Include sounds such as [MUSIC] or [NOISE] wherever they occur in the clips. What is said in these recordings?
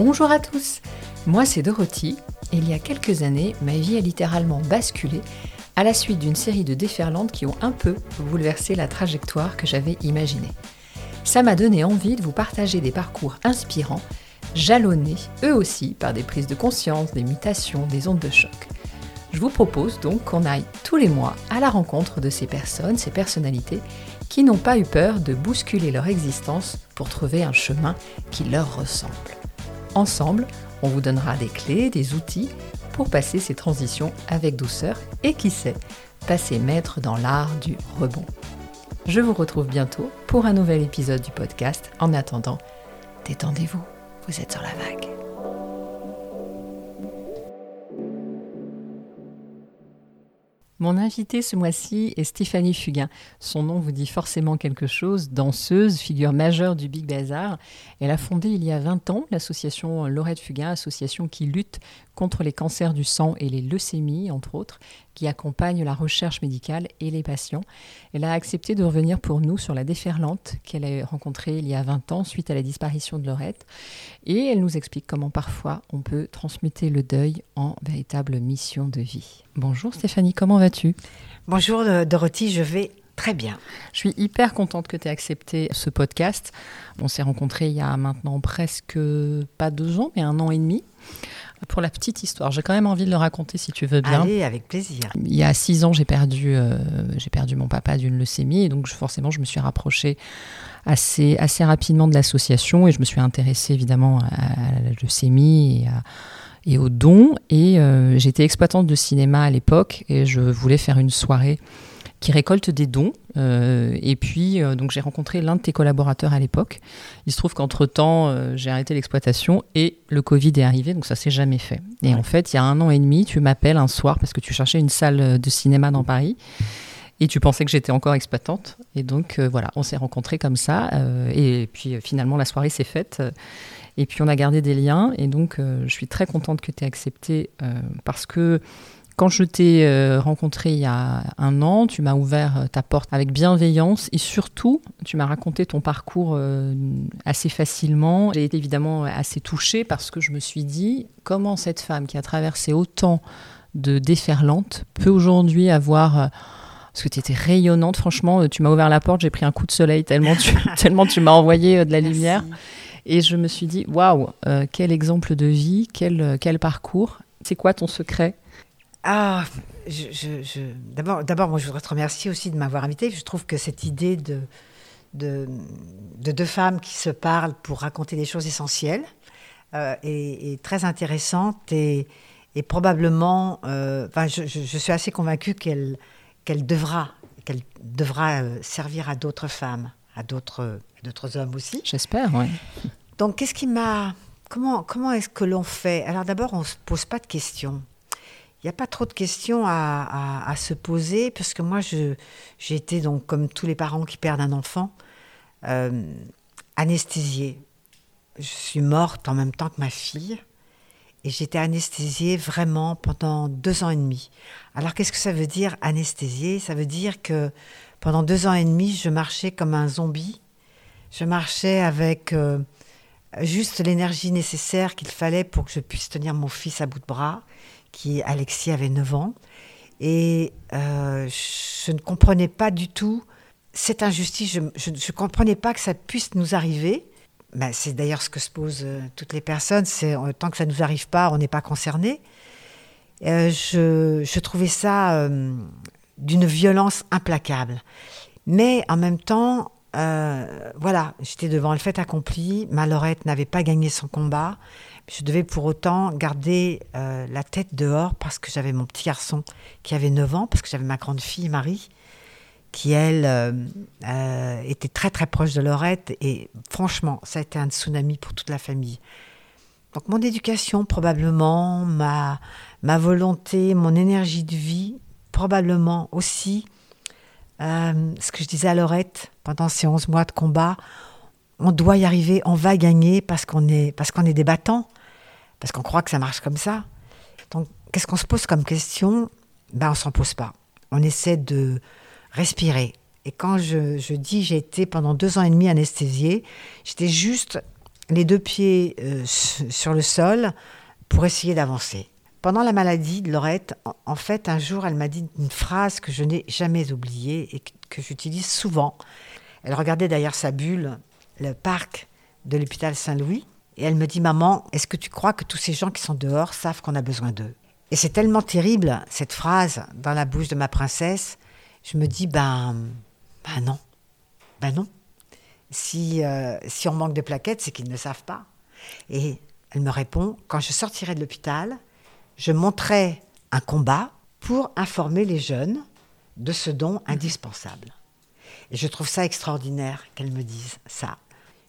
Bonjour à tous, moi c'est Dorothy il y a quelques années, ma vie a littéralement basculé à la suite d'une série de déferlantes qui ont un peu bouleversé la trajectoire que j'avais imaginée. Ça m'a donné envie de vous partager des parcours inspirants, jalonnés eux aussi par des prises de conscience, des mutations, des ondes de choc. Je vous propose donc qu'on aille tous les mois à la rencontre de ces personnes, ces personnalités qui n'ont pas eu peur de bousculer leur existence pour trouver un chemin qui leur ressemble. Ensemble, on vous donnera des clés, des outils pour passer ces transitions avec douceur et qui sait, passer maître dans l'art du rebond. Je vous retrouve bientôt pour un nouvel épisode du podcast. En attendant, détendez-vous, vous êtes sur la vague. Mon invitée ce mois-ci est Stéphanie Fugain. Son nom vous dit forcément quelque chose. Danseuse, figure majeure du Big Bazar. Elle a fondé il y a 20 ans l'association Laurette Fugain, association qui lutte contre les cancers du sang et les leucémies, entre autres, qui accompagne la recherche médicale et les patients. Elle a accepté de revenir pour nous sur la déferlante qu'elle a rencontrée il y a 20 ans suite à la disparition de Laurette. Et elle nous explique comment parfois on peut transmuter le deuil en véritable mission de vie. Bonjour Stéphanie, comment vas-tu? Bonjour euh, Dorothy, je vais Très bien. Je suis hyper contente que tu aies accepté ce podcast. On s'est rencontrés il y a maintenant presque pas deux ans, mais un an et demi. Pour la petite histoire, j'ai quand même envie de le raconter si tu veux bien. Allez, avec plaisir. Il y a six ans, j'ai perdu, euh, j'ai perdu mon papa d'une leucémie et donc forcément, je me suis rapprochée assez, assez rapidement de l'association et je me suis intéressée évidemment à, la leucémie et, à, et aux dons. Et euh, j'étais exploitante de cinéma à l'époque et je voulais faire une soirée qui récolte des dons. Euh, et puis, euh, donc j'ai rencontré l'un de tes collaborateurs à l'époque. Il se trouve qu'entre-temps, euh, j'ai arrêté l'exploitation et le Covid est arrivé, donc ça s'est jamais fait. Et en fait, il y a un an et demi, tu m'appelles un soir parce que tu cherchais une salle de cinéma dans Paris. Et tu pensais que j'étais encore exploitante. Et donc, voilà, on s'est rencontrés comme ça. et puis, finalement, la soirée s'est faite. et puis, on a gardé des liens. Et donc, je suis très contente que tu aies accepté parce que quand je t'ai euh, rencontré il y a un an, tu m'as ouvert euh, ta porte avec bienveillance et surtout, tu m'as raconté ton parcours euh, assez facilement. J'ai été évidemment assez touchée parce que je me suis dit comment cette femme qui a traversé autant de déferlantes peut aujourd'hui avoir parce que tu étais rayonnante, franchement, tu m'as ouvert la porte, j'ai pris un coup de soleil tellement tu, [LAUGHS] tellement tu m'as envoyé de la lumière. Et je me suis dit, waouh, quel exemple de vie, quel, quel parcours. C'est quoi ton secret ah, je, d'abord, d'abord, moi, je voudrais te remercier aussi de m'avoir invité. Je trouve que cette idée de, de, deux femmes qui se parlent pour raconter des choses essentielles euh, est, très intéressante et, et probablement, euh, enfin, je, suis assez convaincue qu'elle, qu'elle devra, qu'elle devra euh, servir à d'autres femmes, à d'autres, d'autres hommes aussi. J'espère, oui. Donc, qu'est-ce qui m'a, comment, comment est-ce que l'on fait? Alors, d'abord, on se pose pas de questions il n'y a pas trop de questions à, se poser, parce que moi, j'ai été, donc, comme tous les parents qui perdent un enfant, euh, anesthésiée. Je suis morte en même temps que ma fille, et j'étais anesthésiée vraiment pendant deux ans et demi. Alors, qu'est-ce que ça veut dire anesthésiée? Ça veut dire que pendant deux ans et demi, je marchais comme un zombie. Je marchais avec euh, juste l'énergie nécessaire qu'il fallait pour que je puisse tenir mon fils à bout de bras qui, Alexis, avait 9 ans. Et euh, je ne comprenais pas du tout cette injustice. Je ne comprenais pas que ça puisse nous arriver. Ben, c'est d'ailleurs ce que se posent euh, toutes les personnes. Euh, tant que ça ne nous arrive pas, on n'est pas concerné. je, trouvais ça d'une violence implacable. Mais en même temps, voilà, j'étais devant le fait accompli. Ma Laurette n'avait pas gagné son combat. Je devais pour autant garder euh, la tête dehors parce que j'avais mon petit garçon qui avait 9 ans, parce que j'avais ma grande fille Marie, qui elle euh, euh, était très très proche de Laurette. Et franchement, ça a été un tsunami pour toute la famille. Donc mon éducation probablement, ma, ma volonté, mon énergie de vie, probablement aussi. ce que je disais à Laurette pendant ces 11 mois de combat, on doit y arriver, on va gagner parce qu'on est, parce est des battants parce qu'on croit que ça marche comme ça. Donc, qu'est-ce qu'on se pose comme question? Ben, on s'en pose pas. On essaie de respirer. Et quand je, je dis j'ai été pendant deux ans et demi anesthésiée, j'étais juste les deux pieds euh, sur le sol pour essayer d'avancer. Pendant la maladie de Laurette, en fait, un jour, elle m'a dit une phrase que je n'ai jamais oubliée et que j'utilise souvent. Elle regardait derrière sa bulle le parc de l'hôpital Saint-Louis et elle me dit Maman, est-ce que tu crois que tous ces gens qui sont dehors savent qu'on a besoin d'eux? Et c'est tellement terrible, cette phrase, dans la bouche de ma princesse. Je me dis Ben, ben non. Ben non. Si, euh, si on manque de plaquettes, c'est qu'ils ne savent pas. Et elle me répond Quand je sortirai de l'hôpital, je monterai un combat pour informer les jeunes de ce don indispensable. Et je trouve ça extraordinaire qu'elle me dise ça.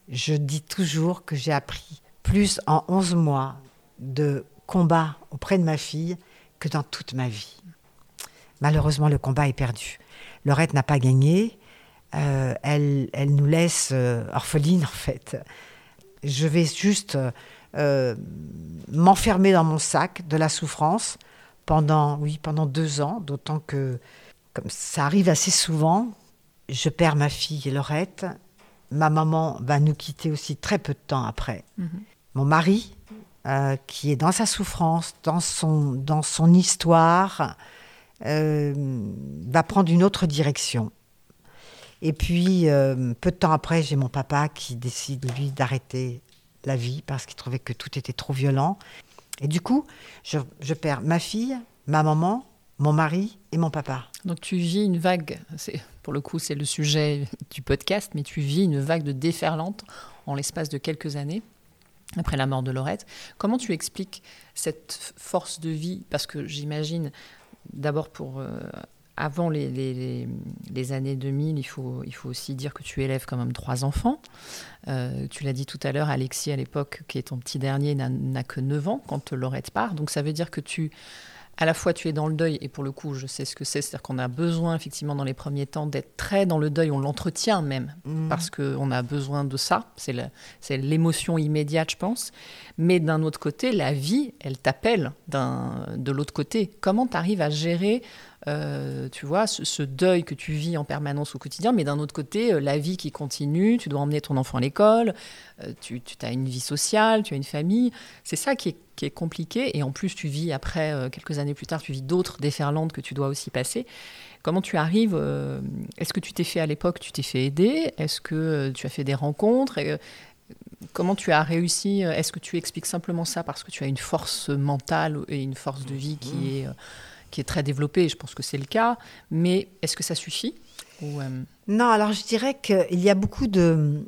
Je dis toujours que j'ai appris plus en 11 mois de combat auprès de ma fille que dans toute ma vie. Malheureusement, le combat est perdu. Laurette n'a pas gagné. Euh, elle, elle, nous laisse euh, orphelines, [LAUGHS] en fait. Je vais juste euh, m'enfermer dans mon sac de la souffrance pendant, oui, pendant deux ans, d'autant que, comme ça arrive assez souvent, je perds ma fille Laurette. Ma maman va nous quitter aussi très peu de temps après. Mhm. Mon mari, euh, qui est dans sa souffrance, dans son, dans son histoire, euh, va prendre une autre direction. Et puis, euh, peu de temps après, j'ai mon papa qui décide, lui, d'arrêter la vie parce qu'il trouvait que tout était trop violent. Et du coup, je perds ma fille, ma maman, mon mari et mon papa. Donc tu vis une vague, pour le coup c'est le sujet du podcast, mais tu vis une vague de déferlante en l'espace de quelques années après la mort de Laurette. Comment tu expliques cette force de vie? Parce que j'imagine, d'abord pour... Euh, avant les, années 2000, il faut, il faut aussi dire que tu élèves quand même trois enfants. Euh, tu l'as dit tout à l'heure, Alexis, à l'époque, qui est ton petit dernier, n'a que 9 ans quand Laurette part. Donc ça veut dire que tu à la fois tu es dans le deuil, et pour le coup, je sais ce que c'est, c'est-à-dire qu'on a besoin, effectivement, dans les premiers temps, d'être très dans le deuil, on l'entretient même, mmh. parce qu'on a besoin de ça, c'est l'émotion immédiate, je pense. Mais d'un autre côté, la vie, elle t'appelle de l'autre côté. Comment tu arrives à gérer euh, tu vois, ce, deuil que tu vis en permanence au quotidien, mais d'un autre côté, euh, la vie qui continue, tu dois emmener ton enfant à l'école, euh, tu, as une vie sociale, tu as une famille. C'est ça qui est, compliqué. Et en plus, tu vis après, quelques années plus tard, tu vis d'autres déferlantes que tu dois aussi passer. Comment tu arrives Est-ce que tu t'es fait à l'époque, tu t'es fait aider? Est-ce que tu as fait des rencontres? Comment tu as réussi Est-ce que tu expliques simplement ça parce que tu as une force mentale et une force de vie qui mmh. est qui est très développé, je pense que c'est le cas, mais est-ce que ça suffit euh, Non, alors je dirais qu'il y a beaucoup de,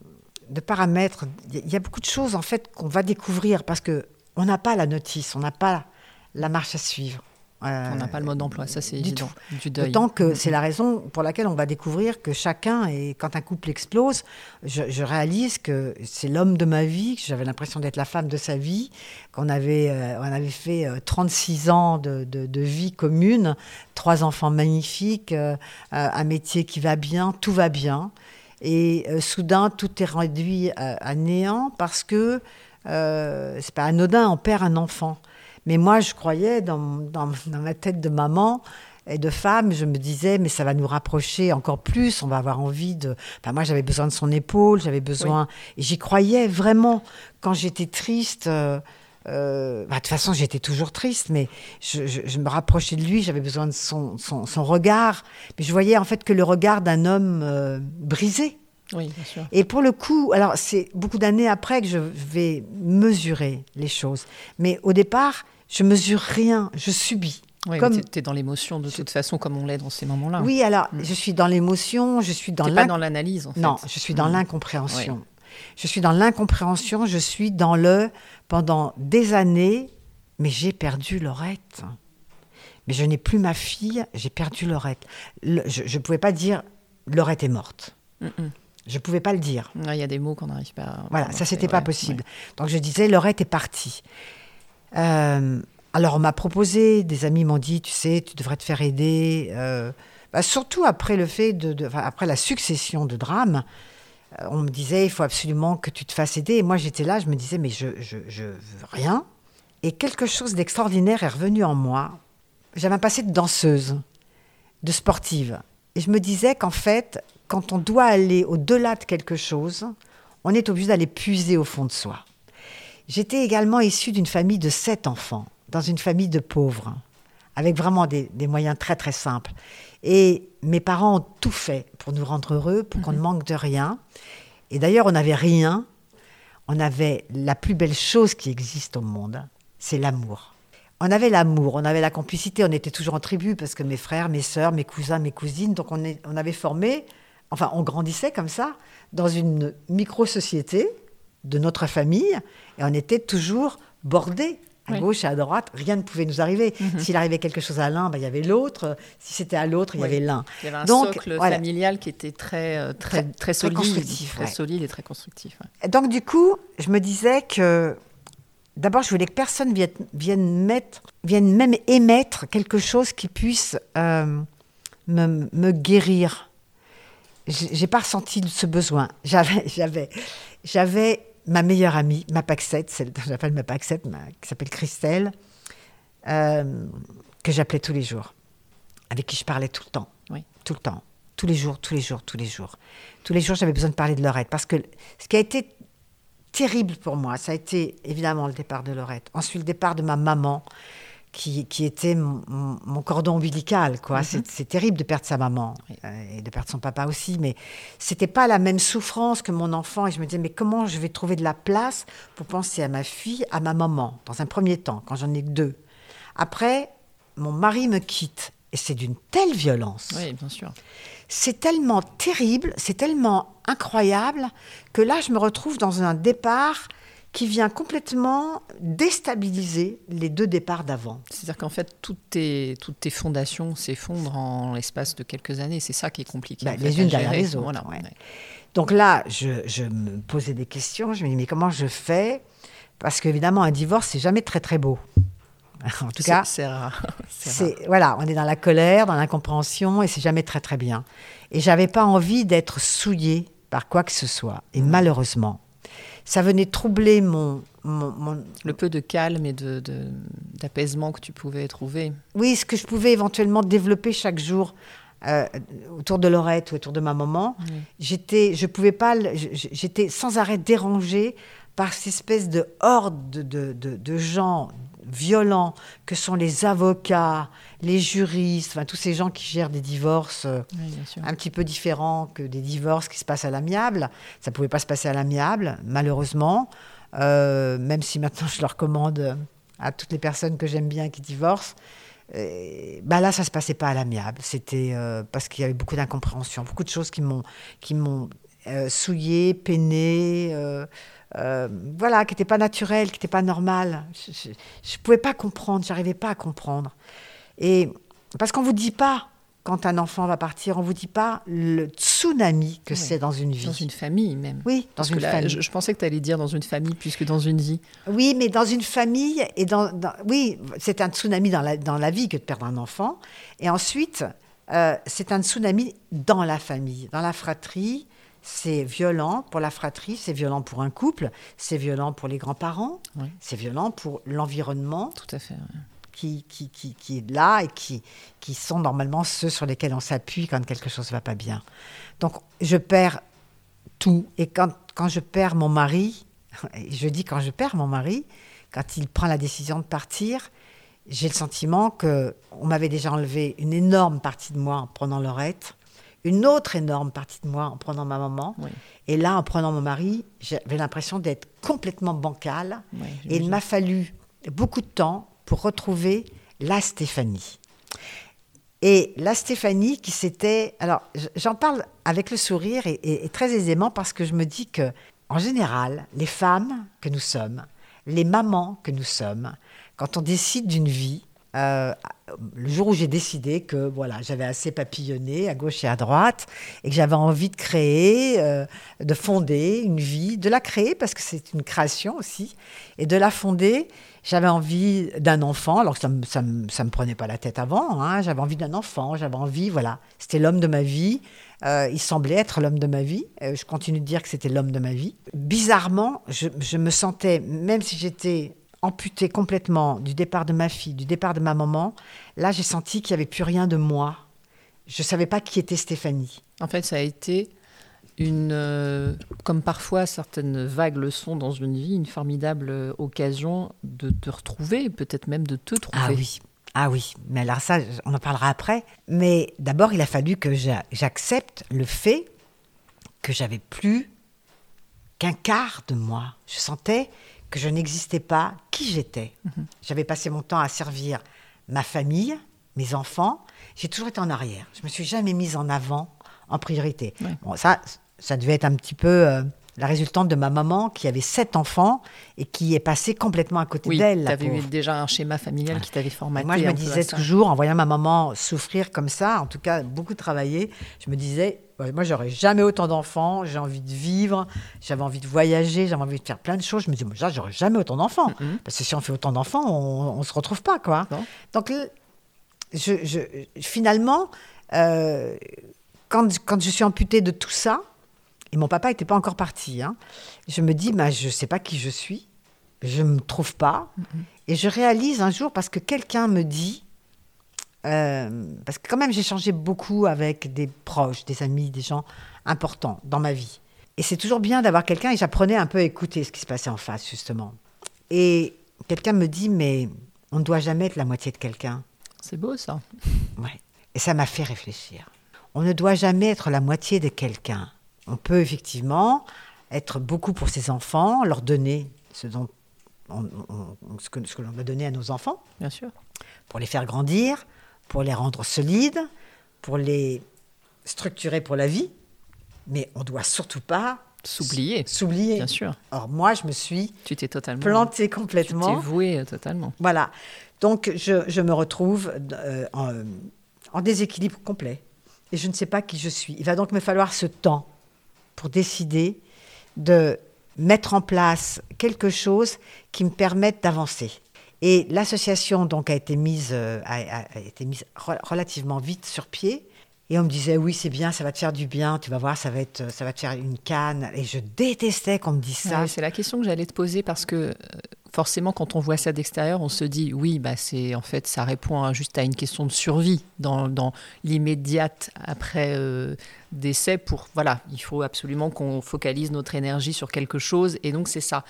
de, paramètres, il y a beaucoup de choses en fait qu'on va découvrir parce que on n'a pas la notice, on n'a pas la marche à suivre. Euh, on n'a pas le mode d'emploi, ça c'est évident. Du deuil. Que c'est la raison pour laquelle on va découvrir que chacun, et quand un couple explose, je, réalise que c'est l'homme de ma vie, que j'avais l'impression d'être la femme de sa vie, qu'on avait, euh, on avait fait 36 euh, ans de, vie commune, trois enfants magnifiques, un métier qui va bien, tout va bien. Et soudain, tout est réduit à, néant parce que c'est pas anodin, on perd un enfant. Mais moi, je croyais dans, [LAUGHS] dans, ma tête de maman et de femme, je me disais, mais ça va nous rapprocher encore plus, on va avoir envie de... Enfin, moi, j'avais besoin de son épaule, j'avais besoin... Et j'y croyais vraiment. Quand j'étais triste... Euh, euh, bah, de toute façon, j'étais toujours triste, mais je, me rapprochais de lui, j'avais besoin de son, son, regard. Mais je voyais en fait que le regard d'un homme euh, brisé. Oui, bien sûr. Et pour le coup, alors c'est beaucoup d'années après que je vais mesurer les choses. Mais au départ, je mesure rien, je subis. Oui, comme... tu es dans l'émotion de toute façon, comme on l'est dans ces moments-là. Oui, alors, mm. je suis dans l'émotion, je suis dans... pas dans l'analyse, en fait. Non, je suis dans mm. l'incompréhension. Je suis dans l'incompréhension, je suis dans le... Pendant des années, mais j'ai perdu Laurette. Mais je n'ai plus ma fille, j'ai perdu Laurette. je ne pouvais pas dire Laurette est morte. Mm, je ne pouvais pas le dire. Il y a des mots qu'on n'arrive pas à. Voilà, ça, c'était pas possible. Donc je disais, Laurette est partie. Euh, alors on m'a proposé, des amis m'ont dit, tu sais, tu devrais te faire aider. Euh, bah, surtout après le fait de, après la succession de drames, euh, on me disait, il faut absolument que tu te fasses aider. Et moi j'étais là, je me disais, mais je, je, veux rien. Et quelque chose d'extraordinaire est revenu en moi. J'avais un passé de danseuse, de sportive. Et je me disais qu'en fait, quand on doit aller au-delà de quelque chose, on est obligé d'aller puiser au fond de soi. J'étais également issue d'une famille de sept enfants, dans une famille de pauvres, avec vraiment des, des moyens très très simples. Et mes parents ont tout fait pour nous rendre heureux, pour qu'on ne manque de rien. Et d'ailleurs, on n'avait rien. On avait la plus belle chose qui existe au monde, c'est l'amour. On avait l'amour, on avait la complicité, on était toujours en tribu parce que mes frères, mes sœurs, mes cousins, mes cousines, donc on, est- on avait formé, enfin on grandissait comme ça, dans une micro-société de notre famille et on était toujours bordés à Oui. gauche et à droite, rien ne pouvait nous arriver. S'il arrivait quelque chose à l'un, ben, il y avait l'autre, si c'était à l'autre, il y avait l'un. Il y avait un Donc, socle voilà. familial qui était très, euh, très, Très- solide, constructif, très ouais. solide et très constructif. ouais. Donc du coup, je me disais que d'abord, je voulais que personne vienne, vienne, mettre, vienne même émettre quelque chose qui puisse euh, me, me guérir. J'ai j'ai pas ressenti ce besoin. J'avais, j'avais, j'avais ma meilleure amie, ma Paxette, celle que j'appelle ma Paxette, ma- qui s'appelle Christelle, euh, que j'appelais tous les jours, avec qui je parlais tout le temps, Oui. tout le temps, tous les jours, tous les jours, tous les jours. Tous les jours, j'avais besoin de parler de Lorette parce que ce qui a été terrible pour moi, ça a été évidemment le départ de Lorette. Ensuite, le départ de ma maman, qui, qui était mon, cordon ombilical. quoi. C'est- C'est terrible de perdre sa maman Oui. euh, et de perdre son papa aussi, mais c'était pas la même souffrance que mon enfant. Et je me disais, mais comment je vais trouver de la place pour penser à ma fille, à ma maman, dans un premier temps, quand j'en ai que deux. Après, mon mari me quitte. Et c'est d'une telle violence. Oui, bien sûr. C'est tellement terrible, c'est tellement incroyable que là, je me retrouve dans un départ qui vient complètement déstabiliser les deux départs d'avant. C'est-à-dire qu'en fait, toutes tes, toutes tes fondations s'effondrent en l'espace de quelques années. C'est ça qui est compliqué. Bah, les unes derrière les autres, Voilà, ouais. ouais. Donc là, je, je me posais des questions. Je me dis, mais comment je fais? Parce qu'évidemment, un divorce, c'est jamais très, très beau. [LAUGHS] En tout cas, c'est rare. [LAUGHS] C'est voilà, on est dans la colère, dans l'incompréhension, et c'est jamais très, très bien. Et j'avais pas envie d'être souillée par quoi que ce soit. Et malheureusement, ça venait troubler mon, mon- mon, Le peu de calme et de, d'apaisement que tu pouvais trouver. Oui, ce que je pouvais éventuellement développer chaque jour euh, autour de Laurette ou autour de ma maman, j'étais, je pouvais pas, j'étais sans arrêt dérangée par cette espèce de horde de, de- de- de gens violents que sont les avocats, les juristes, enfin tous ces gens qui gèrent des divorces euh, Oui, un petit peu différents que des divorces qui se passent à l'amiable. Ça pouvait pas se passer à l'amiable, malheureusement. Euh, même si maintenant je le recommande à toutes les personnes que j'aime bien qui divorcent. Euh, bah là, ça se passait pas à l'amiable. C'était euh, parce qu'il y avait beaucoup d'incompréhension, beaucoup de choses qui m'ont qui m'ont euh, souillé, peiné. Euh, voilà, qui n'étaient pas naturelles, qui n'étaient pas normales. Je ne pouvais pas comprendre, j'arrivais pas à comprendre. Et parce qu'on vous dit pas quand un enfant va partir, on vous dit pas le tsunami que Oui. c'est dans une vie. Dans une famille même. Oui, dans Parce une que là, famille. je, je pensais que tu allais dire dans une famille plus que dans une vie. Oui, mais dans une famille et dans, dans- oui, c'est un tsunami dans la, dans la vie que de perdre un enfant. Et ensuite, euh, c'est un tsunami dans la famille, dans la fratrie. C'est violent pour la fratrie, c'est violent pour un couple, c'est violent pour les grands-parents, Oui. c'est violent pour l'environnement Tout à fait. qui, qui, qui, qui est là et qui, qui sont normalement ceux sur lesquels on s'appuie quand quelque chose ne va pas bien. Donc, je perds tout. Et quand, quand je perds mon mari, [LAUGHS] je dis quand je perds mon mari, quand il prend la décision de partir, j'ai le sentiment que on m'avait déjà enlevé une énorme partie de moi en prenant Laurette, une autre énorme partie de moi en prenant ma maman. Oui. Et là, en prenant mon mari, j'avais l'impression d'être complètement bancale. Et il m'a fallu beaucoup de temps pour retrouver la Stéphanie. Et la Stéphanie qui s'était... Alors, j'en parle avec le sourire et, et- et très aisément parce que je me dis que, en général, les femmes que nous sommes, les mamans que nous sommes, quand on décide d'une vie, euh, le jour où j'ai décidé que voilà, j'avais assez papillonné à gauche et à droite et que j'avais envie de créer, euh, de fonder une vie, de la créer parce que c'est une création aussi, et de la fonder, j'avais envie d'un enfant, alors que ça ne ça me- ça me prenait pas la tête avant, hein, j'avais envie d'un enfant, j'avais envie, voilà, c'était l'homme de ma vie, euh, il semblait être l'homme de ma vie, je continue de dire que c'était l'homme de ma vie. Bizarrement, je, je me sentais, même si j'étais amputée complètement du départ de ma fille, du départ de ma maman, là j'ai senti qu'il n'y avait plus rien de moi. Je ne savais pas qui était Stéphanie. En fait, ça a été une, euh, comme parfois certaines vagues le sont dans une vie, une formidable euh, occasion de te retrouver, peut-être même de te trouver. Ah oui, ah oui, mais alors ça, on en parlera après. Mais d'abord, il a fallu que j'accepte le fait que j'avais plus qu'un quart de moi. Je sentais que je n'existais pas qui j'étais. Mhm. J'avais passé mon temps à servir ma famille, mes enfants. J'ai toujours été en arrière. Je me suis jamais mise en avant, en priorité. Bon, ça, ça devait être un petit peu euh, la résultante de ma maman qui avait sept enfants et qui est passée complètement à côté d'elle. Tu avais eu déjà un schéma familial qui t'avait formaté. moi, je me disais toujours, en voyant ma maman souffrir comme ça, en tout cas beaucoup travailler, je me disais, moi, j'aurais jamais autant d'enfants, j'ai envie de vivre, j'avais envie de voyager, j'avais envie de faire plein de choses. Je me disais, moi, j'aurais jamais autant d'enfants. Mm-hmm. Parce que si on fait autant d'enfants, on ne se retrouve pas, quoi. Donc, je, finalement, euh, quand, quand je suis amputée de tout ça, et mon papa n'était pas encore parti. Hein. Je me dis, bah, je ne sais pas qui je suis, je ne me trouve pas. Et je réalise un jour, parce que quelqu'un me dit, euh, parce que quand même j'ai changé beaucoup avec des proches, des amis, des gens importants dans ma vie. Et c'est toujours bien d'avoir quelqu'un, et j'apprenais un peu à écouter ce qui se passait en face, justement. Et quelqu'un me dit, mais on ne doit jamais être la moitié de quelqu'un. C'est beau ça. Ouais. Et ça m'a fait réfléchir. On ne doit jamais être la moitié de quelqu'un. On peut effectivement être beaucoup pour ses enfants, leur donner ce, dont ce que, ce que l'on a donné à nos enfants. Bien sûr. Pour les faire grandir, pour les rendre solides, pour les structurer pour la vie. Mais on ne doit surtout pas s'oublier. S'oublier. Bien sûr. Or, moi, je me suis tu t'es totalement plantée complètement. Tu t'es vouée euh, totalement. Voilà. Donc, je, je me retrouve euh, en, en déséquilibre complet. Et je ne sais pas qui je suis. Il va donc me falloir ce temps pour décider de mettre en place quelque chose qui me permette d'avancer. Et l'association donc a été mise, euh, a, été mise relativement vite sur pied. Et on me disait oui c'est bien, ça va te faire du bien, tu vas voir ça va être, ça va te faire une canne. Et je détestais qu'on me dise ça. c'est la question que j'allais te poser parce que euh, forcément, quand on voit ça d'extérieur, on se dit oui, bah c'est en fait ça répond juste à une question de survie dans, dans l'immédiate après euh, décès. Pour voilà, il faut absolument qu'on focalise notre énergie sur quelque chose et donc c'est ça.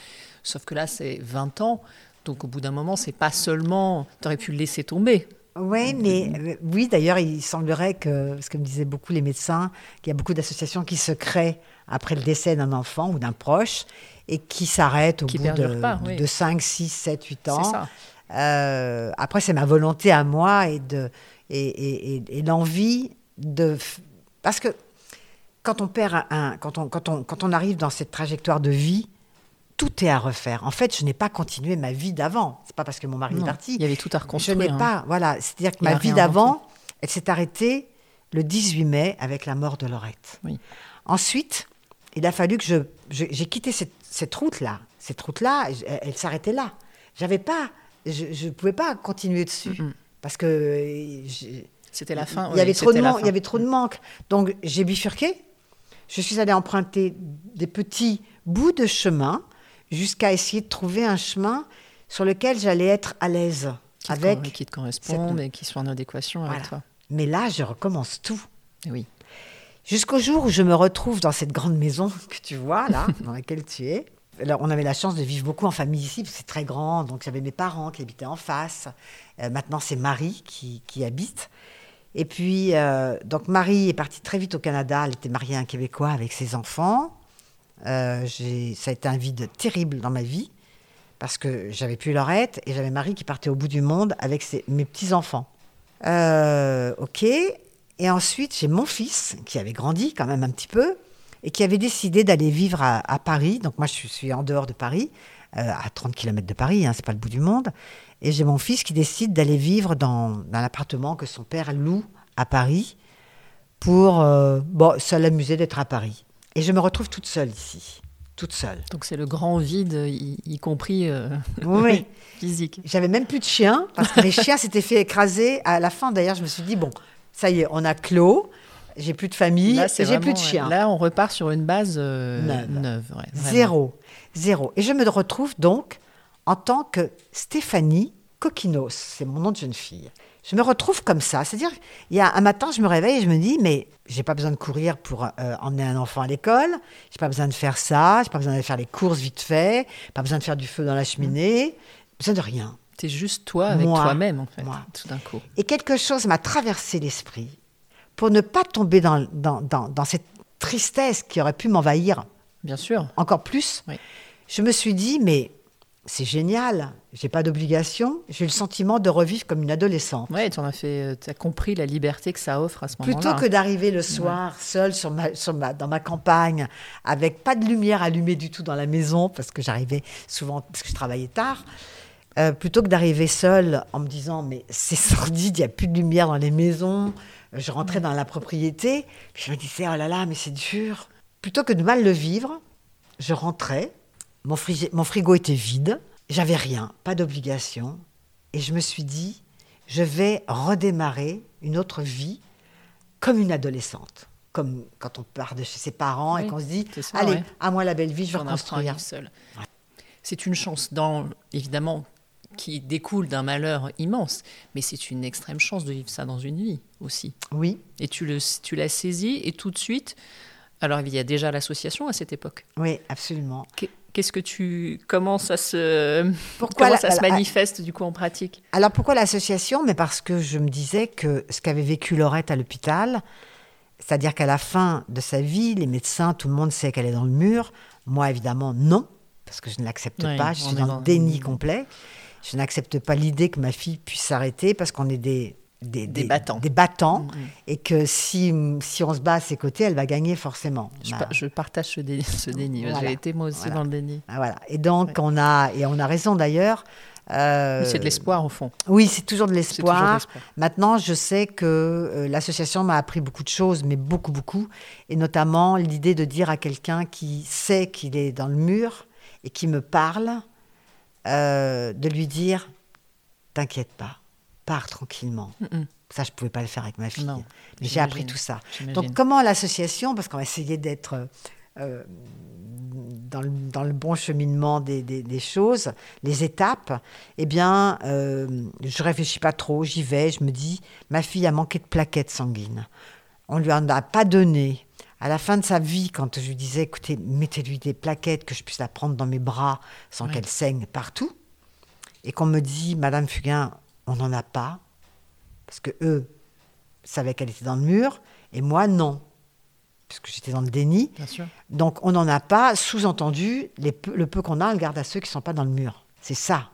Sauf que là, c'est 20 ans, donc au bout d'un moment, c'est pas seulement tu aurais pu le laisser tomber. Oui, mais euh, oui, d'ailleurs, il semblerait que, ce que me disaient beaucoup les médecins, qu'il y a beaucoup d'associations qui se créent après le décès d'un enfant ou d'un proche et qui s'arrête au bout de, de, 5, 6, 7, 8 ans. Euh, après, c'est ma volonté à moi et, de, et, et, l'envie de... Parce que quand on perd un... Quand on, quand, on, quand on arrive dans cette trajectoire de vie, tout est à refaire. En fait, je n'ai pas continué ma vie d'avant. C'est pas parce que mon mari est parti. Il y avait tout à reconstruire. Je n'ai pas, hein. voilà. C'est-à-dire que ma vie d'avant, elle s'est arrêtée le 18 mai avec la mort de Laurette. Oui. Ensuite, il a fallu que je, j'ai quitté cette, cette route-là. Cette route-là, elle, s'arrêtait là. J'avais pas, je ne pouvais pas continuer dessus parce que c'était la fin. Il y avait trop de il y avait trop de manque. Donc j'ai bifurqué. Je suis allée emprunter des petits bouts de chemin jusqu'à essayer de trouver un chemin sur lequel j'allais être à l'aise avec qui te correspond et qui soit en adéquation avec toi. Mais là, je recommence tout. Oui. Jusqu'au jour où je me retrouve dans cette grande maison que tu vois là, [LAUGHS] dans laquelle tu es. Alors, on avait la chance de vivre beaucoup en famille ici, parce que c'est très grand. Donc, j'avais mes parents qui habitaient en face. Euh, maintenant, c'est Marie qui, qui, habite. Et puis, euh, donc, Marie est partie très vite au Canada. Elle était mariée à un Québécois avec ses enfants. Euh, ça a été un vide terrible dans ma vie, parce que j'avais plus Laurette et j'avais Marie qui partait au bout du monde avec mes petits-enfants. ok. Et ensuite, j'ai mon fils, qui avait grandi quand même un petit peu, et qui avait décidé d'aller vivre à, Paris. Donc moi, je suis en dehors de Paris, euh, à 30 km de Paris, hein, c'est pas le bout du monde. Et j'ai mon fils qui décide d'aller vivre dans, un appartement que son père loue à Paris pour euh, bon, l'amuser d'être à Paris. Et je me retrouve toute seule ici, toute seule. Donc c'est le grand vide, y, compris euh, oui. [LAUGHS] physique. J'avais même plus de chiens, parce que les chiens [LAUGHS] s'étaient fait écraser. À la fin, d'ailleurs, je me suis dit, bon, ça y est, on a clos. J'ai plus de famille, j'ai plus de chiens. Là, on repart sur une base euh, neuve. Zéro. Zéro. Et je me retrouve donc en tant que Stéphanie Coquinos, c'est mon nom de jeune fille. je me retrouve comme ça. C'est-à-dire, il y a un matin, je me réveille et je me dis, mais j'ai pas besoin de courir pour euh, emmener un enfant à l'école. J'ai pas besoin de faire ça. J'ai pas besoin de faire les courses vite fait. Pas besoin de faire du feu dans la cheminée. Besoin de rien. C'est juste toi avec toi-même, en fait, Moi. tout d'un coup. Et quelque chose m'a traversé l'esprit pour ne pas tomber dans, dans, dans, dans cette tristesse qui aurait pu m'envahir Bien sûr. encore plus. Oui. Je me suis dit, mais c'est génial. J'ai pas d'obligation. J'ai le sentiment de revivre comme une adolescente. Ouais, tu as fait, as compris la liberté que ça offre à ce moment-là. Plutôt que d'arriver le soir seule sur ma, sur ma, dans ma campagne, avec pas de lumière allumée du tout dans la maison, parce que j'arrivais souvent, parce que je travaillais tard, euh, plutôt que d'arriver seule en me disant, mais c'est sordide, il n'y a plus de lumière dans les maisons, je rentrais dans la propriété, puis je me disais, oh là là, mais c'est dur. Plutôt que de mal le vivre, je rentrais, mon, frigo était vide, j'avais rien, pas d'obligation, et je me suis dit, je vais redémarrer une autre vie comme une adolescente. Comme quand on part de chez ses parents et qu'on se dit, ça, allez, ouais. à moi la belle vie, je vais reconstruire. seul. C'est une chance, dans, évidemment, qui découle d'un malheur immense, mais c'est une extrême chance de vivre ça dans une vie aussi. Oui, Et tu le, tu l'as saisi et tout de suite. Alors il y a déjà l'association à cette époque. oui, absolument. Qu'est- Qu'est-ce que tu comment ça se Pourquoi comment la- ça se la- manifeste du coup en pratique? Alors pourquoi l'association? Mais parce que je me disais que ce qu'avait vécu Laurette à l'hôpital, c'est-à-dire qu'à la fin de sa vie, les médecins, tout le monde sait qu'elle est dans le mur. Moi, évidemment, non, parce que je ne l'accepte Oui, pas. Je suis dans- le déni complet. Je n'accepte pas l'idée que ma fille puisse s'arrêter parce qu'on est des, des, Des battants. des battants, Mhm. et que si, si on se bat à ses côtés, elle va gagner forcément. je, Bah, pa- je partage ce [LAUGHS] déni. Ce déni. Voilà. J'ai été moi aussi Voilà. dans le déni. ah, voilà. Et donc, Ouais. on a, et on a raison d'ailleurs. euh, C'est de l'espoir au fond. Oui, c'est toujours de l'espoir. Maintenant, je sais que euh, l'association m'a appris beaucoup de choses, mais beaucoup, beaucoup. Et notamment l'idée de dire à quelqu'un qui sait qu'il est dans le mur et qui me parle, euh, de lui dire T'inquiète pas, pars tranquillement. Mm, mm. Ça, je ne pouvais pas le faire avec ma fille. J'ai appris tout ça. Donc, comment l'association, parce qu'on va essayer d'être euh, dans, le, dans le bon cheminement des, des- des choses, les étapes, eh bien, euh, je réfléchis pas trop, j'y vais, je me dis, ma fille a manqué de plaquettes sanguines. On lui en a pas donné. À la fin de sa vie, quand je lui disais, écoutez, mettez-lui des plaquettes, que je puisse la prendre dans mes bras sans qu'elle saigne partout, et qu'on me dit, Madame Fugain, on n'en a pas, parce que eux savaient qu'elle était dans le mur, et moi, non, puisque j'étais dans le déni. Bien sûr. Donc, on n'en a pas, sous-entendu, le peu qu'on a, on le garde à ceux qui ne sont pas dans le mur. C'est ça,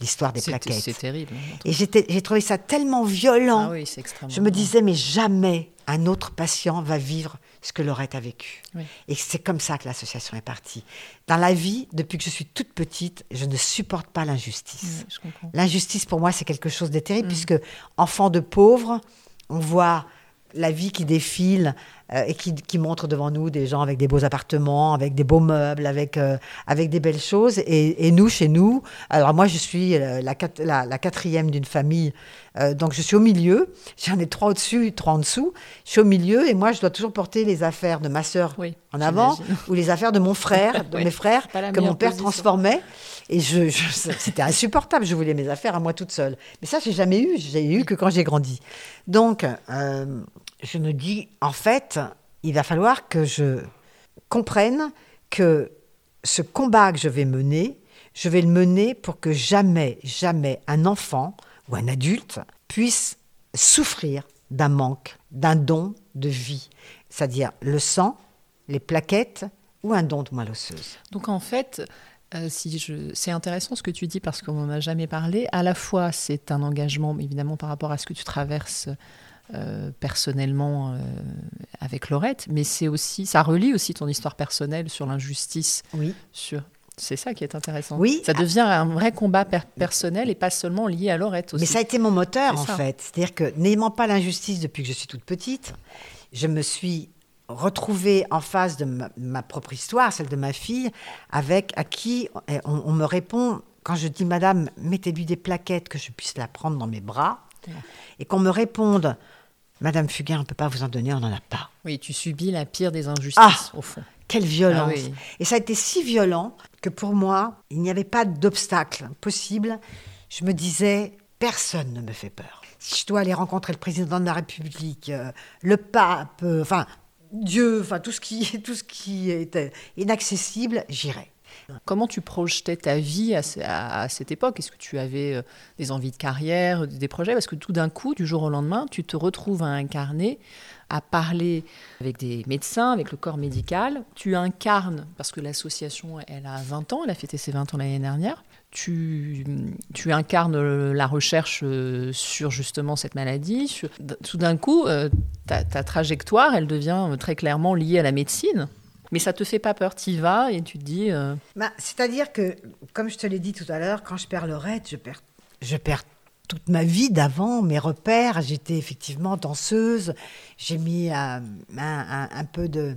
l'histoire des plaquettes. c'est terrible. hein, Et j'ai trouvé ça tellement violent. Ah oui, c'est extrêmement. Je me disais, mais jamais un autre patient va vivre ce que Laurette a vécu. Oui. Et c'est comme ça que l'association est partie. Dans la vie, depuis que je suis toute petite, je ne supporte pas l'injustice. L'injustice, pour moi, c'est quelque chose de terrible, Mm. puisque, enfant de pauvres, on voit la vie qui défile euh, et qui, qui montre devant nous des gens avec des beaux appartements, avec des beaux meubles, avec, euh, avec des belles choses. Et, et nous, chez nous, alors moi, je suis euh, la, quat- la- la quatrième d'une famille, euh, donc je suis au milieu. [LAUGHS] J'en ai trois au-dessus, trois en dessous. Je suis au milieu et moi, je dois toujours porter les affaires de ma sœur Oui, en avant ou les affaires de mon frère, de [LAUGHS] Oui, mes frères, que mon père position. transformait. Et je, je- [LAUGHS] c'était insupportable. Je voulais mes affaires à moi toute seule. Mais ça, j'ai jamais eu. J'ai eu que quand j'ai grandi. Donc, je me dis, en fait, il va falloir que je comprenne que ce combat que je vais mener, je vais le mener pour que jamais, jamais un enfant ou un adulte puisse souffrir d'un manque, d'un don de vie, c'est-à-dire le sang, les plaquettes ou un don de moelle osseuse. Donc en fait, euh, si je... c'est intéressant ce que tu dis parce qu'on n'en a jamais parlé. À la fois, c'est un engagement évidemment par rapport à ce que tu traverses euh, personnellement euh, avec Laurette, mais c'est aussi, ça relie aussi ton histoire personnelle sur l'injustice, Oui. sur. C'est ça qui est intéressant. Oui. Ça devient un vrai combat per- personnel et pas seulement lié à Laurette aussi. Mais ça a été mon moteur, en ça. fait. C'est-à-dire que, n'aimant pas l'injustice depuis que je suis toute petite, je me suis retrouvée en face de ma, ma propre histoire, celle de ma fille, avec à qui on, on me répond, quand je dis, Madame, mettez-lui des plaquettes que je puisse la prendre dans mes bras, et qu'on me réponde, Madame Fugain, on ne peut pas vous en donner, on n'en a pas. Oui, tu subis la pire des injustices Ah au fond. Quelle violence. Ah oui. Et ça a été si violent que pour moi, il n'y avait pas d'obstacle possible. Je me disais, personne ne me fait peur. si je dois aller rencontrer le président de la République, euh, le pape, euh, enfin Dieu, enfin tout ce qui, [LAUGHS] tout ce qui est inaccessible, j'irai. Comment tu projetais ta vie à, cette époque? Est-ce que tu avais euh, des envies de carrière, des projets? Parce que tout d'un coup, du jour au lendemain, tu te retrouves à incarner, à parler avec des médecins, avec le corps médical. Tu incarnes, parce que l'association, elle a 20 ans, elle a fêté ses 20 ans l'année dernière. Tu, tu, incarnes la recherche euh, sur justement cette maladie. tout d'un coup, euh, ta, trajectoire, elle devient très clairement liée à la médecine. Mais ça te fait pas peur, tu y vas et tu te dis. Euh, bah, C'est-à-dire que, comme je te l'ai dit tout à l'heure, quand je perds le raid, je perds, je perds toute ma vie d'avant, mes repères. J'étais effectivement danseuse. J'ai mis euh, un, un, peu de,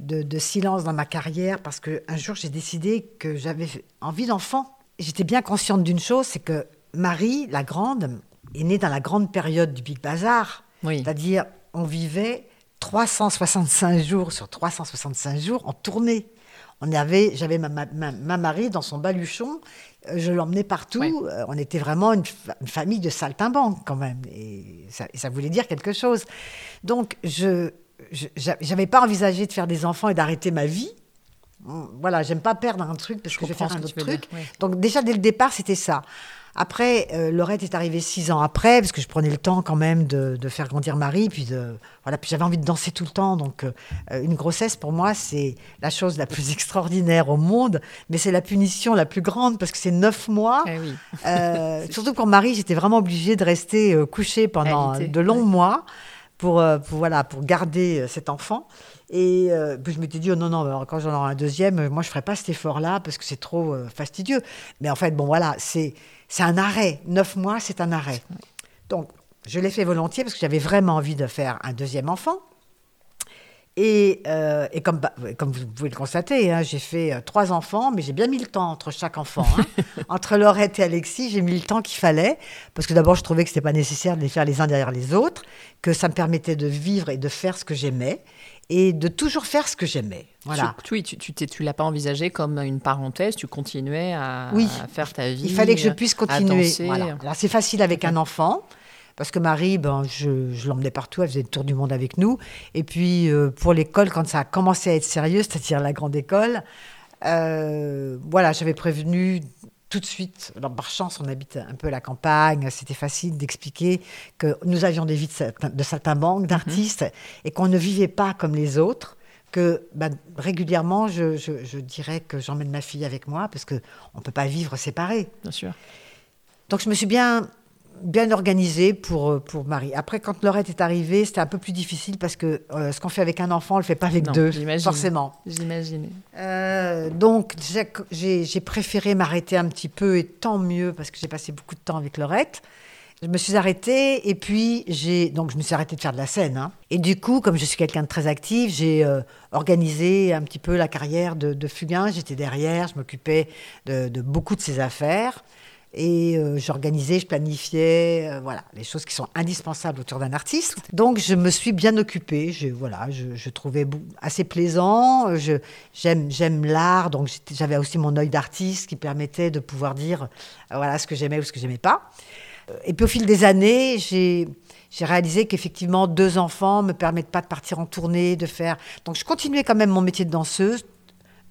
de, de, silence dans ma carrière parce qu'un jour j'ai décidé que j'avais envie d'enfant. J'étais bien consciente d'une chose, c'est que Marie, la grande, est née dans la grande période du Big Bazar. Oui. C'est-à-dire, on vivait 365 jours sur 365 jours en tournée. On avait, j'avais ma, ma, Marie dans son baluchon, euh, je l'emmenais partout. Euh, on était vraiment une, famille de saltimbanques quand même, et ça, voulait dire quelque chose. Donc je, n'avais pas envisagé de faire des enfants et d'arrêter ma vie. Voilà, j'aime pas perdre un truc parce que je vais faire un autre truc. Donc déjà dès le départ, c'était ça. Après, euh, Laurette est arrivée six ans après, parce que je prenais le temps quand même de, faire grandir Marie, puis, voilà, puis j'avais envie de danser tout le temps. Donc, euh, une grossesse, pour moi, c'est la chose la plus [LAUGHS] extraordinaire au monde, mais c'est la punition la plus grande, parce que c'est neuf mois. Eh euh, [LAUGHS] surtout pour Marie, j'étais vraiment obligée de rester couchée pendant de longs mois pour, voilà, pour garder cet enfant. Et puis je m'étais dit, oh non, non, quand j'en aurai un deuxième, moi, je ne ferai pas cet effort-là parce que c'est trop fastidieux. Mais en fait, bon, voilà, c'est c'est un arrêt. Neuf mois, c'est un arrêt. Donc, je l'ai fait volontiers parce que j'avais vraiment envie de faire un deuxième enfant. Et, euh, comme, comme, vous pouvez le constater, hein, j'ai fait euh, trois enfants, mais j'ai bien mis le temps entre chaque enfant. Hein. [LAUGHS] entre Laurette et Alexis, j'ai mis le temps qu'il fallait, parce que d'abord, je trouvais que ce n'était pas nécessaire de les faire les uns derrière les autres, que ça me permettait de vivre et de faire ce que j'aimais et de toujours faire ce que j'aimais. Voilà. Tu, oui, tu ne tu, l'as pas envisagé comme une parenthèse, tu continuais à, faire ta vie. Il fallait que je puisse continuer. Voilà. Alors c'est facile avec un enfant. Parce que Marie, ben, je, je l'emmenais partout, elle faisait le tour du monde avec nous. Et puis, euh, pour l'école, quand ça a commencé à être sérieux, c'est-à-dire la grande école, euh, voilà, j'avais prévenu tout de suite, alors par chance, on habite un peu la campagne, c'était facile d'expliquer que nous avions des vies de, saltimbanques, mhm. d'artistes, et qu'on ne vivait pas comme les autres, que bah, régulièrement, je, dirais que j'emmène ma fille avec moi, parce qu'on ne peut pas vivre séparés. Bien sûr. Donc je me suis bien bien organisé pour, euh, pour Marie. Après, quand Laurette est arrivée, c'était un peu plus difficile parce que euh, ce qu'on fait avec un enfant, on ne le fait pas avec deux, forcément. J'imagine. Euh, donc, j'ai préféré m'arrêter un petit peu et tant mieux parce que j'ai passé beaucoup de temps avec Laurette. Je me suis arrêtée et puis j'ai donc je me suis arrêtée de faire de la scène. Hein. Et du coup, comme je suis quelqu'un de très actif, j'ai organisé un petit peu la carrière de, de Fugain. J'étais derrière, je m'occupais de, de, beaucoup de ses affaires. Et euh, j'organisais, je planifiais, euh, voilà, les choses qui sont indispensables autour d'un artiste. Donc je me suis bien occupée. Je, voilà, je, trouvais assez plaisant. j'aime, j'aime l'art, donc j'avais aussi mon œil d'artiste qui permettait de pouvoir dire, euh, voilà, ce que j'aimais ou ce que j'aimais pas. Et puis au fil des années, j'ai j'ai réalisé qu'effectivement deux enfants me permettent pas de partir en tournée, de faire. Donc je continuais quand même mon métier de danseuse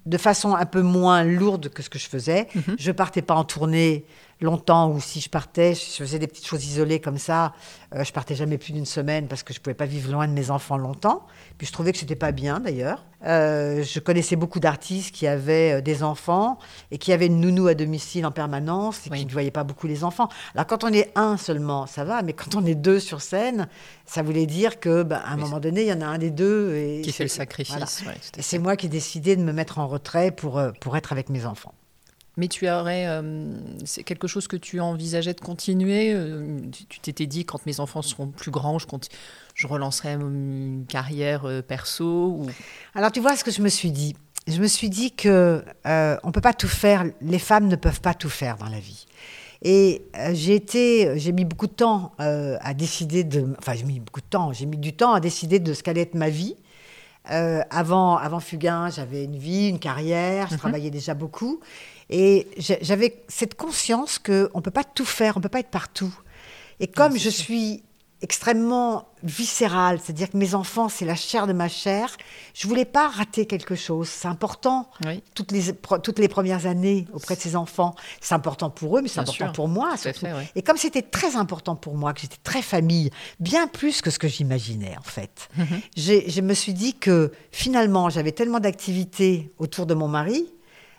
de façon un peu moins lourde que ce que je faisais. Mhm. Je partais pas en tournée longtemps ou si je partais, je faisais des petites choses isolées comme ça. Euh, je partais jamais plus d'une semaine parce que je pouvais pas vivre loin de mes enfants longtemps. Puis je trouvais que c'était pas bien d'ailleurs. Euh, je connaissais beaucoup d'artistes qui avaient euh, des enfants et qui avaient une nounou à domicile en permanence et qui ne voyaient pas beaucoup les enfants. Alors quand on est un seulement, ça va, mais quand on est deux sur scène, ça voulait dire que, à un moment donné, il y en a un des deux et qui fait le sacrifice. et c'est moi qui ai décidé de me mettre en retrait pour pour être avec mes enfants. Mais tu aurais, euh, c'est quelque chose que tu envisageais de continuer. Euh, tu t'étais dit quand mes enfants seront plus grands, je, je relancerai une carrière euh, perso. Ou... Alors tu vois ce que je me suis dit. Je me suis dit que on peut pas tout faire. Les femmes ne peuvent pas tout faire dans la vie. Et j'ai été, j'ai mis beaucoup de temps à décider de, enfin j'ai mis beaucoup de temps, j'ai mis du temps à décider de ce qu'allait être ma vie. avant, avant Fugain, j'avais une vie, une carrière, je mhm. travaillais déjà beaucoup. Et j'avais cette conscience qu'on ne peut pas tout faire, on ne peut pas être partout. Et comme je suis extrêmement viscérale, c'est-à-dire que mes enfants, c'est la chair de ma chair. Je voulais pas rater quelque chose. C'est important. Toutes, les, toutes les premières années auprès de ces enfants, c'est important pour eux, mais c'est important pour moi. Surtout. Et comme c'était très important pour moi, que j'étais très famille, bien plus que ce que j'imaginais en fait, mhm. je me suis dit que finalement, j'avais tellement d'activités autour de mon mari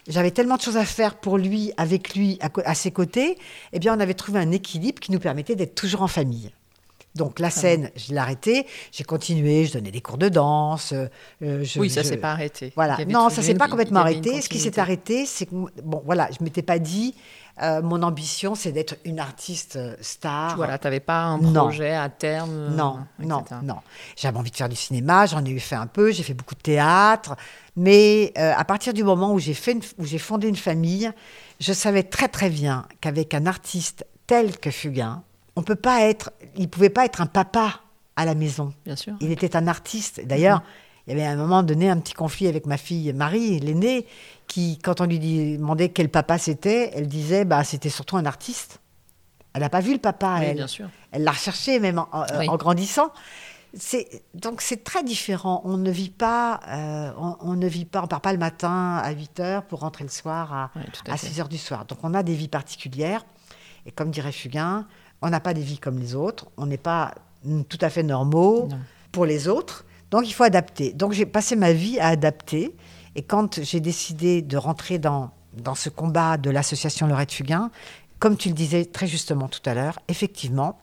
j'avais tellement de choses à faire pour lui, avec lui, à, ses côtés, eh bien, on avait trouvé un équilibre qui nous permettait d'être toujours en famille. Donc la scène, je l'ai arrêtée. J'ai continué, je donnais des cours de danse. Euh, oui, ça ne s'est pas arrêté. Voilà. Non, ça s'est pas complètement arrêté. Ce qui s'est arrêté, c'est que bon, voilà, je m'étais pas dit. Euh, mon ambition, c'est d'être une artiste euh, star. Voilà, tu n'avais pas un projet à terme. Non, non, non. J'avais envie de faire du cinéma, j'en ai eu fait un peu, j'ai fait beaucoup de théâtre, mais à partir du moment où j'ai fait, où j'ai fondé une famille, je savais très très bien qu'avec un artiste tel que Fugain, on peut pas être, il pouvait pas être un papa à la maison. Bien sûr. Il était un artiste. D'ailleurs, il y avait à un moment donné un petit conflit avec ma fille Marie, l'aînée, qui, quand on lui demandait quel papa c'était, elle disait, bah, c'était surtout un artiste. Elle n'a pas vu le papa, elle. Bien sûr. Elle l'a recherché même en, euh, grandissant. donc c'est très différent. On ne vit pas, euh, on, ne vit pas, on part pas le matin à 8 h pour rentrer le soir à, à 6 h du soir. Donc on a des vies particulières. Et comme dirait Fugain, on n'a pas des vies comme les autres, on n'est pas tout à fait normaux pour les autres, donc il faut adapter. Donc j'ai passé ma vie à adapter, et quand j'ai décidé de rentrer dans, dans ce combat de l'association Lorette Fugain, comme tu le disais très justement tout à l'heure, effectivement,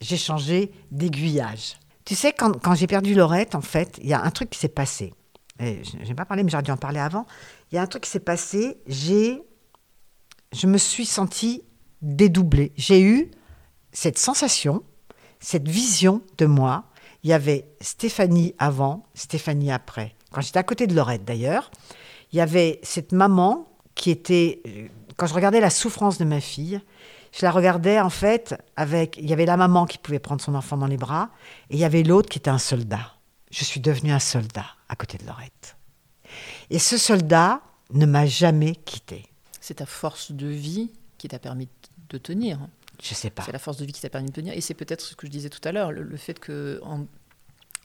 j'ai changé d'aiguillage. Tu sais, quand, quand j'ai perdu Lorette, en fait, il y a un truc qui s'est passé. Je n'ai pas parlé, mais j'aurais dû en parler avant. Il y a un truc qui s'est passé. J'ai, je me suis sentie dédoublée. J'ai eu cette sensation, cette vision de moi. Il y avait Stéphanie avant, Stéphanie après. Quand j'étais à côté de Laurette d'ailleurs, il y avait cette maman qui était, quand je regardais la souffrance de ma fille, je la regardais en fait avec, il y avait la maman qui pouvait prendre son enfant dans les bras, et il y avait l'autre qui était un soldat. Je suis devenue un soldat à côté de Laurette. Et ce soldat ne m'a jamais quitté. C'est ta force de vie qui t'a permis de tenir. Je sais pas. C'est la force de vie qui t'a permis de tenir. Et c'est peut-être ce que je disais tout à l'heure, le, fait que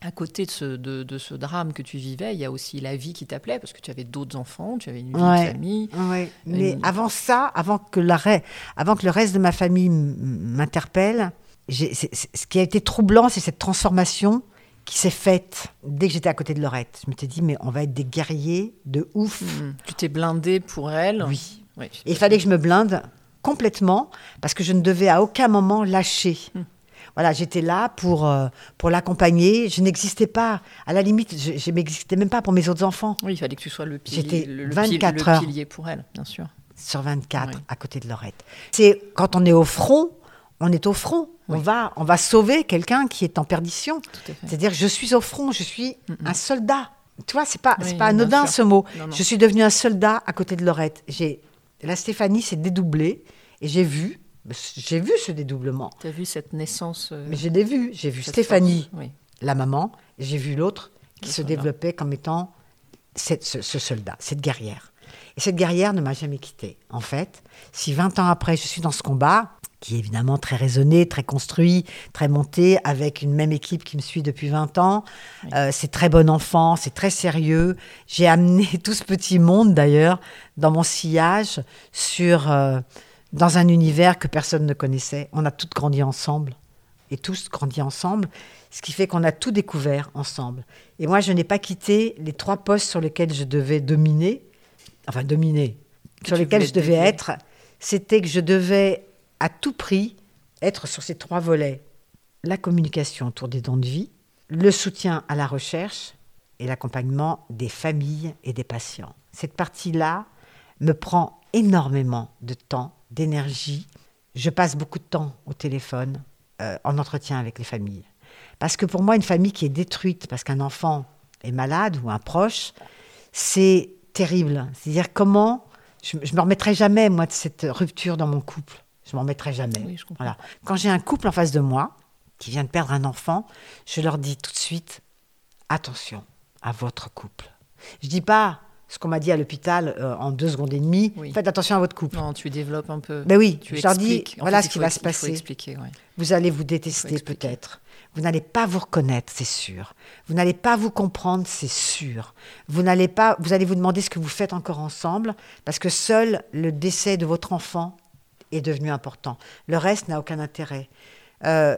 à côté de ce, de, ce, drame que tu vivais, il y a aussi la vie qui t'appelait, parce que tu avais d'autres enfants, tu avais une vie de famille. Ouais. Mais avant ça, avant que, avant que le reste de ma famille m'interpelle, ce qui a été troublant, c'est cette transformation qui s'est faite dès que j'étais à côté de Lorette. Je me suis dit, mais on va être des guerriers de ouf. Mmh. Tu t'es blindée pour elle Oui. Et il fallait que je me blinde complètement parce que je ne devais à aucun moment lâcher. Hmm. Voilà, j'étais là pour, euh, pour l'accompagner. Je n'existais pas. À la limite, je n'existais même pas pour mes autres enfants. Oui, il fallait que tu sois le pilier, le, 24 heures pilier pour elle, bien sûr. Sur 24, à côté de Lorette. C'est quand on est au front, on est au front. On, va, on va sauver quelqu'un qui est en perdition. C'est-à-dire, je suis au front, je suis un soldat. Tu vois, c'est pas, c'est pas anodin ce mot. Je suis devenu un soldat à côté de Lorette. J'ai la Stéphanie s'est dédoublée et j'ai vu, j'ai vu ce dédoublement. Tu as vu cette naissance euh, Mais je l'ai vu. J'ai vu Stéphanie, la maman, et j'ai vu l'autre qui se développait comme étant ce, ce, soldat, cette guerrière. Et cette guerrière ne m'a jamais quittée. En fait, si 20 ans après, je suis dans ce combat, qui est évidemment très raisonné, très construit, très monté, avec une même équipe qui me suit depuis 20 ans. Euh, c'est très bon enfant, c'est très sérieux. J'ai amené [LAUGHS] tout ce petit monde d'ailleurs dans mon sillage sur, euh, dans un univers que personne ne connaissait. On a toutes grandi ensemble et tous grandi ensemble, ce qui fait qu'on a tout découvert ensemble. Et moi, je n'ai pas quitté les trois postes sur lesquels je devais dominer, enfin dominer, sur lesquels je devais être. C'était que je devais à tout prix être sur ces trois volets. La communication autour des dons de vie, le soutien à la recherche et l'accompagnement des familles et des patients. Cette partie-là me prend énormément de temps, d'énergie. Je passe beaucoup de temps au téléphone, euh, en entretien avec les familles. Parce que pour moi, une famille qui est détruite parce qu'un enfant est malade ou un proche, c'est terrible. C'est-à-dire comment je, ne me remettrai jamais, moi, de cette rupture dans mon couple. Je m'en mettrai jamais. voilà. Quand j'ai un couple en face de moi qui vient de perdre un enfant, je leur dis tout de suite attention à votre couple. Je dis pas ce qu'on m'a dit à l'hôpital euh, en deux secondes et demie. Oui. Faites attention à votre couple. Non, tu développes un peu. Ben oui, tu je leur dis, voilà fait, ce qui va se passer. expliquer, ouais. Vous allez vous détester peut-être. Vous n'allez pas vous reconnaître, c'est sûr. Vous n'allez pas vous comprendre, c'est sûr. Vous n'allez pas, vous allez vous demander ce que vous faites encore ensemble, parce que seul le décès de votre enfant est devenu important. Le reste n'a aucun intérêt. Euh,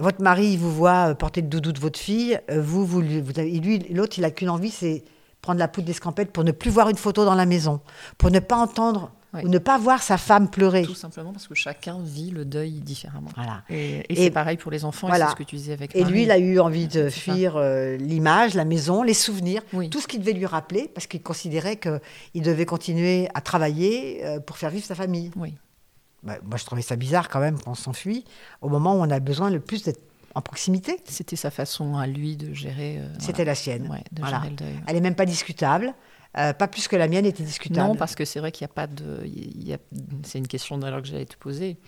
votre mari il vous voit euh, porter le doudou de votre fille, euh, vous, vous, vous lui, l'autre, il a qu'une envie, c'est prendre la poudre d'escampette pour ne plus voir une photo dans la maison, pour ne pas entendre Ouais. ou ne pas voir sa femme pleurer. Tout simplement parce que chacun vit le deuil différemment. Voilà. Et, et Et- c'est pareil pour les enfants, voilà. c'est ce que tu disais avec Et Marie. lui, il a eu envie de fuir euh, l'image, la maison, les souvenirs, Oui. tout ce qui devait lui rappeler, parce qu'il considérait qu'il devait continuer à travailler euh, pour faire vivre sa famille. Oui. Bah, moi, je trouvais ça bizarre quand même qu'on s'enfuit au moment où on a besoin le plus d'être en proximité. C'était sa façon à lui de gérer. euh, C'était la sienne. voilà. Ouais, de Voilà. gérer le deuil. Elle est même pas discutable, euh, pas plus que la mienne était discutable. Non, parce que c'est vrai qu'il n'y a pas de. il y a- c'est une question d'ailleurs que j'allais te poser.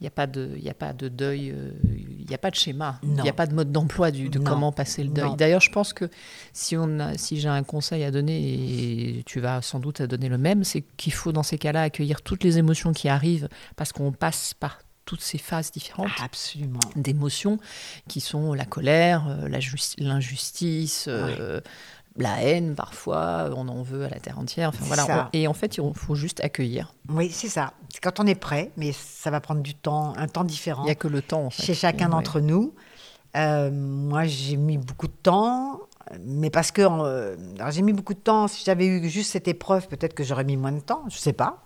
Il n'y a, pas de- y a pas de deuil, euh, il n'y a pas de schéma, il n'y a pas de mode d'emploi du- de Non. comment passer le deuil. D'ailleurs, je pense que si, on a, si j'ai un conseil à donner, et tu vas sans doute à donner le même, c'est qu'il faut dans ces cas-là accueillir toutes les émotions qui arrivent parce qu'on passe par toutes ces phases différentes Absolument. d'émotions qui sont la colère, euh, la l'injustice, euh, la haine parfois, on en veut à la terre entière. Enfin, voilà. On- et en fait, il faut juste accueillir. Oui, c'est ça. C'est quand on est prêt, mais ça va prendre du temps, un temps différent. Il n'y a que le temps. En fait. chez chacun Et, d'entre nous. Euh, moi, j'ai mis beaucoup de temps, mais parce que euh, alors, j'ai mis beaucoup de temps. Si j'avais eu juste cette épreuve, peut-être que j'aurais mis moins de temps. Je sais pas.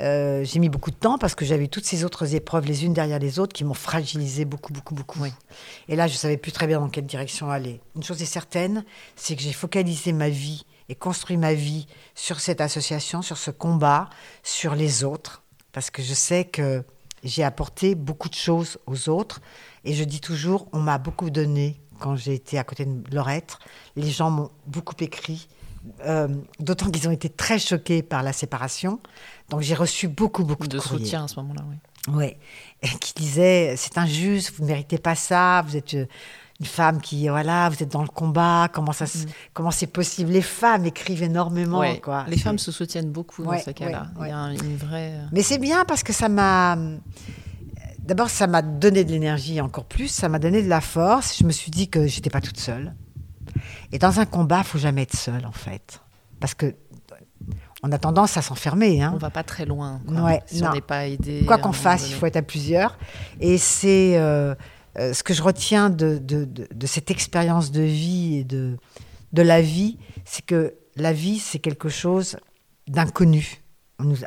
Euh, j'ai mis beaucoup de temps parce que j'avais eu toutes ces autres épreuves les unes derrière les autres qui m'ont fragilisé beaucoup, beaucoup, beaucoup. Oui. Et là, je savais plus très bien dans quelle direction aller. Une chose est certaine, c'est que j'ai focalisé ma vie et construit ma vie sur cette association, sur ce combat, sur les autres, parce que je sais que j'ai apporté beaucoup de choses aux autres. Et je dis toujours, on m'a beaucoup donné quand j'ai été à côté de Lorette. Les gens m'ont beaucoup écrit, euh, d'autant qu'ils ont été très choqués par la séparation. Donc j'ai reçu beaucoup, beaucoup de, de courriers. soutien à ce moment-là. Oui. Et qui disait c'est injuste, vous ne méritez pas ça, vous êtes euh, une femme qui voilà, vous êtes dans le combat, comment ça se- comment c'est possible? Les femmes écrivent énormément Ouais. quoi. Les femmes se soutiennent beaucoup Ouais, dans ces cas-là. ouais, Il y a un- une vraie. euh, Mais c'est bien parce que ça m'a d'abord ça m'a donné de l'énergie encore plus, ça m'a donné de la force, je me suis dit que j'étais pas toute seule. Et dans un combat, faut jamais être seule en fait. Parce que on a tendance à s'enfermer hein. On va pas très loin. quoi. Ouais, si non. on n'est pas aidé. Quoi qu'on fasse, il faut être à plusieurs. Et c'est euh, euh, ce que je retiens de, de, de- de cette expérience de vie et de, de la vie, c'est que la vie, c'est quelque chose d'inconnu.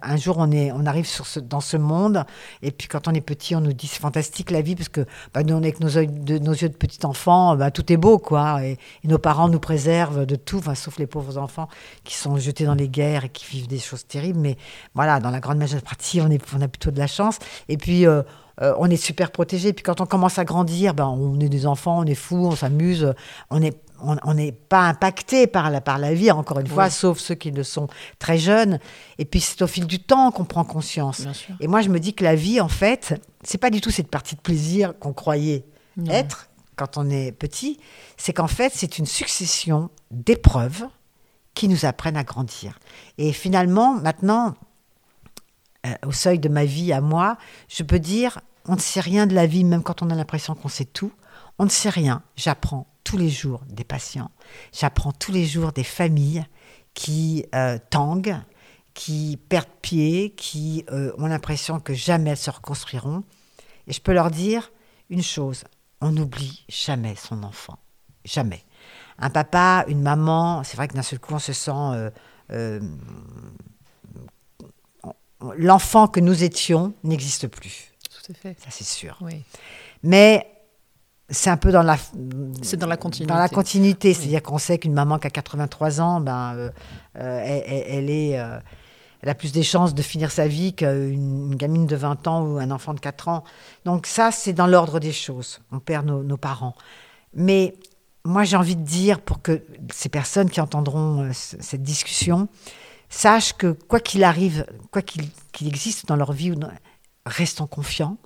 Un jour, on, est, on arrive dans ce monde, et puis quand on est petit, on nous dit c'est fantastique la vie, parce que bah, nous, on est avec nos, yeux de, nos yeux de petit enfant, bah, tout est beau, quoi. Et, nos parents nous préservent de tout, sauf les pauvres enfants qui sont jetés dans les guerres et qui vivent des choses terribles. Mais voilà, dans la grande majorité on, est, a plutôt de la chance. Et puis, euh, euh, on est super protégé. Puis quand on commence à grandir, ben, on est des enfants, on est fous, on s'amuse, on n'est on, n'est pas impacté par la, par la vie, encore une fois, Oui. sauf ceux qui le sont très jeunes. Et puis c'est au fil du temps qu'on prend conscience. Et moi, je me dis que la vie, en fait, c'est pas du tout cette partie de plaisir qu'on croyait Non. être quand on est petit. C'est qu'en fait, c'est une succession d'épreuves qui nous apprennent à grandir. Et finalement, maintenant, euh, au seuil de ma vie à moi, je peux dire, on ne sait rien de la vie, même quand on a l'impression qu'on sait tout. On ne sait rien. J'apprends tous les jours des patients. J'apprends tous les jours des familles qui euh, tanguent, qui perdent pied, qui euh, ont l'impression que jamais elles se reconstruiront. Et je peux leur dire une chose, on n'oublie jamais son enfant. Jamais. Un papa, une maman, c'est vrai que d'un seul coup, on se sent... euh, euh, L'enfant que nous étions n'existe plus, Tout à fait. ça c'est sûr. Oui. Mais c'est un peu dans la, C'est dans la continuité. dans la continuité. C'est-à-dire qu'on sait qu'une maman qui a 83 ans, ben, euh, euh, elle, est, euh, elle a plus des chances de finir sa vie qu'une une gamine de 20 ans ou un enfant de 4 ans. Donc ça, c'est dans l'ordre des choses. On perd nos, nos parents. Mais moi, j'ai envie de dire, pour que ces personnes qui entendront cette discussion sachent que quoi qu'il arrive, quoi qu'il qu'il existe dans leur vie, restons confiants.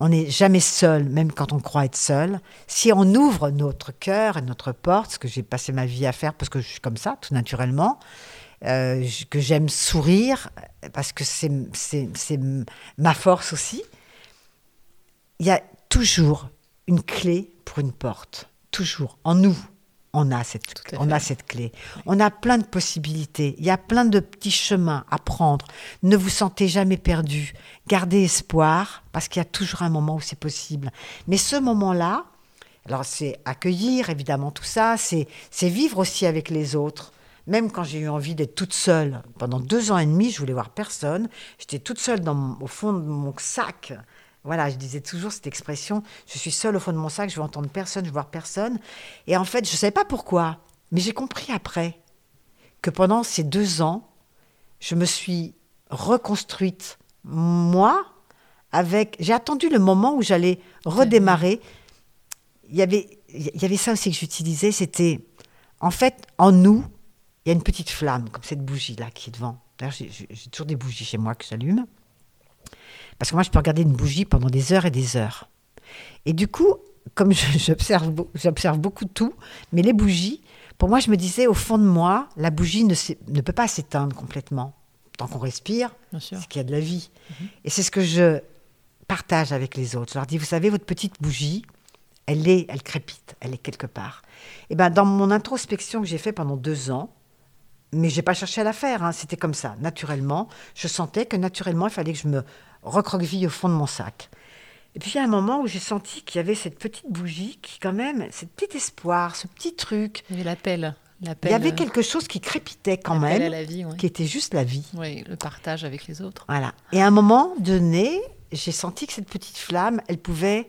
On n'est jamais seul, même quand on croit être seul. Si on ouvre notre cœur et notre porte, ce que j'ai passé ma vie à faire parce que je suis comme ça, tout naturellement, euh, que j'aime sourire, parce que c'est ma force aussi, il y a toujours une clé pour une porte. Toujours. En nous, on a cette, on a cette clé. On a plein de possibilités. Il y a plein de petits chemins à prendre. Ne vous sentez jamais perdu. Gardez espoir, parce qu'il y a toujours un moment où c'est possible. Mais ce moment-là, alors c'est accueillir évidemment tout ça, c'est vivre aussi avec les autres. Même quand j'ai eu envie d'être toute seule, pendant deux ans et demi, je voulais voir personne. J'étais toute seule dans au fond de mon sac voilà, je disais toujours cette expression, je suis seule au fond de mon sac, je veux entendre personne, je veux voir personne. Et en fait, je ne savais pas pourquoi, mais j'ai compris après que pendant ces deux ans, je me suis reconstruite, moi, avec... J'ai attendu le moment où j'allais redémarrer. Il y, avait, il y avait ça aussi que j'utilisais, c'était, en fait, en nous, il y a une petite flamme, comme cette bougie-là qui est devant. D'ailleurs, j'ai toujours des bougies chez moi que j'allume. Parce que moi, je peux regarder une bougie pendant des heures et des heures. Et du coup, comme [LAUGHS] j'observe, beaucoup de tout, mais les bougies, pour moi, je me disais, au fond de moi, la bougie ne, ne peut pas s'éteindre complètement. Tant qu'on respire, c'est qu'il y a de la vie. Mhm. Et c'est ce que je partage avec les autres. Je leur dis, vous savez, votre petite bougie, elle est, elle crépite, elle est quelque part. Et ben, dans mon introspection que j'ai fait pendant deux ans, mais j'ai pas cherché à la faire, hein, c'était comme ça, naturellement. Je sentais que naturellement, il fallait que je me recroqueville au fond de mon sac. Et puis il y a un moment où j'ai senti qu'il y avait cette petite bougie qui, quand même, ce petit espoir, ce petit truc. Il y avait l'appel. Il y avait euh, quelque chose qui crépitait quand même, la vie, qui était juste la vie. Oui, le partage avec les autres. Voilà. Et à un moment donné, j'ai senti que cette petite flamme, elle pouvait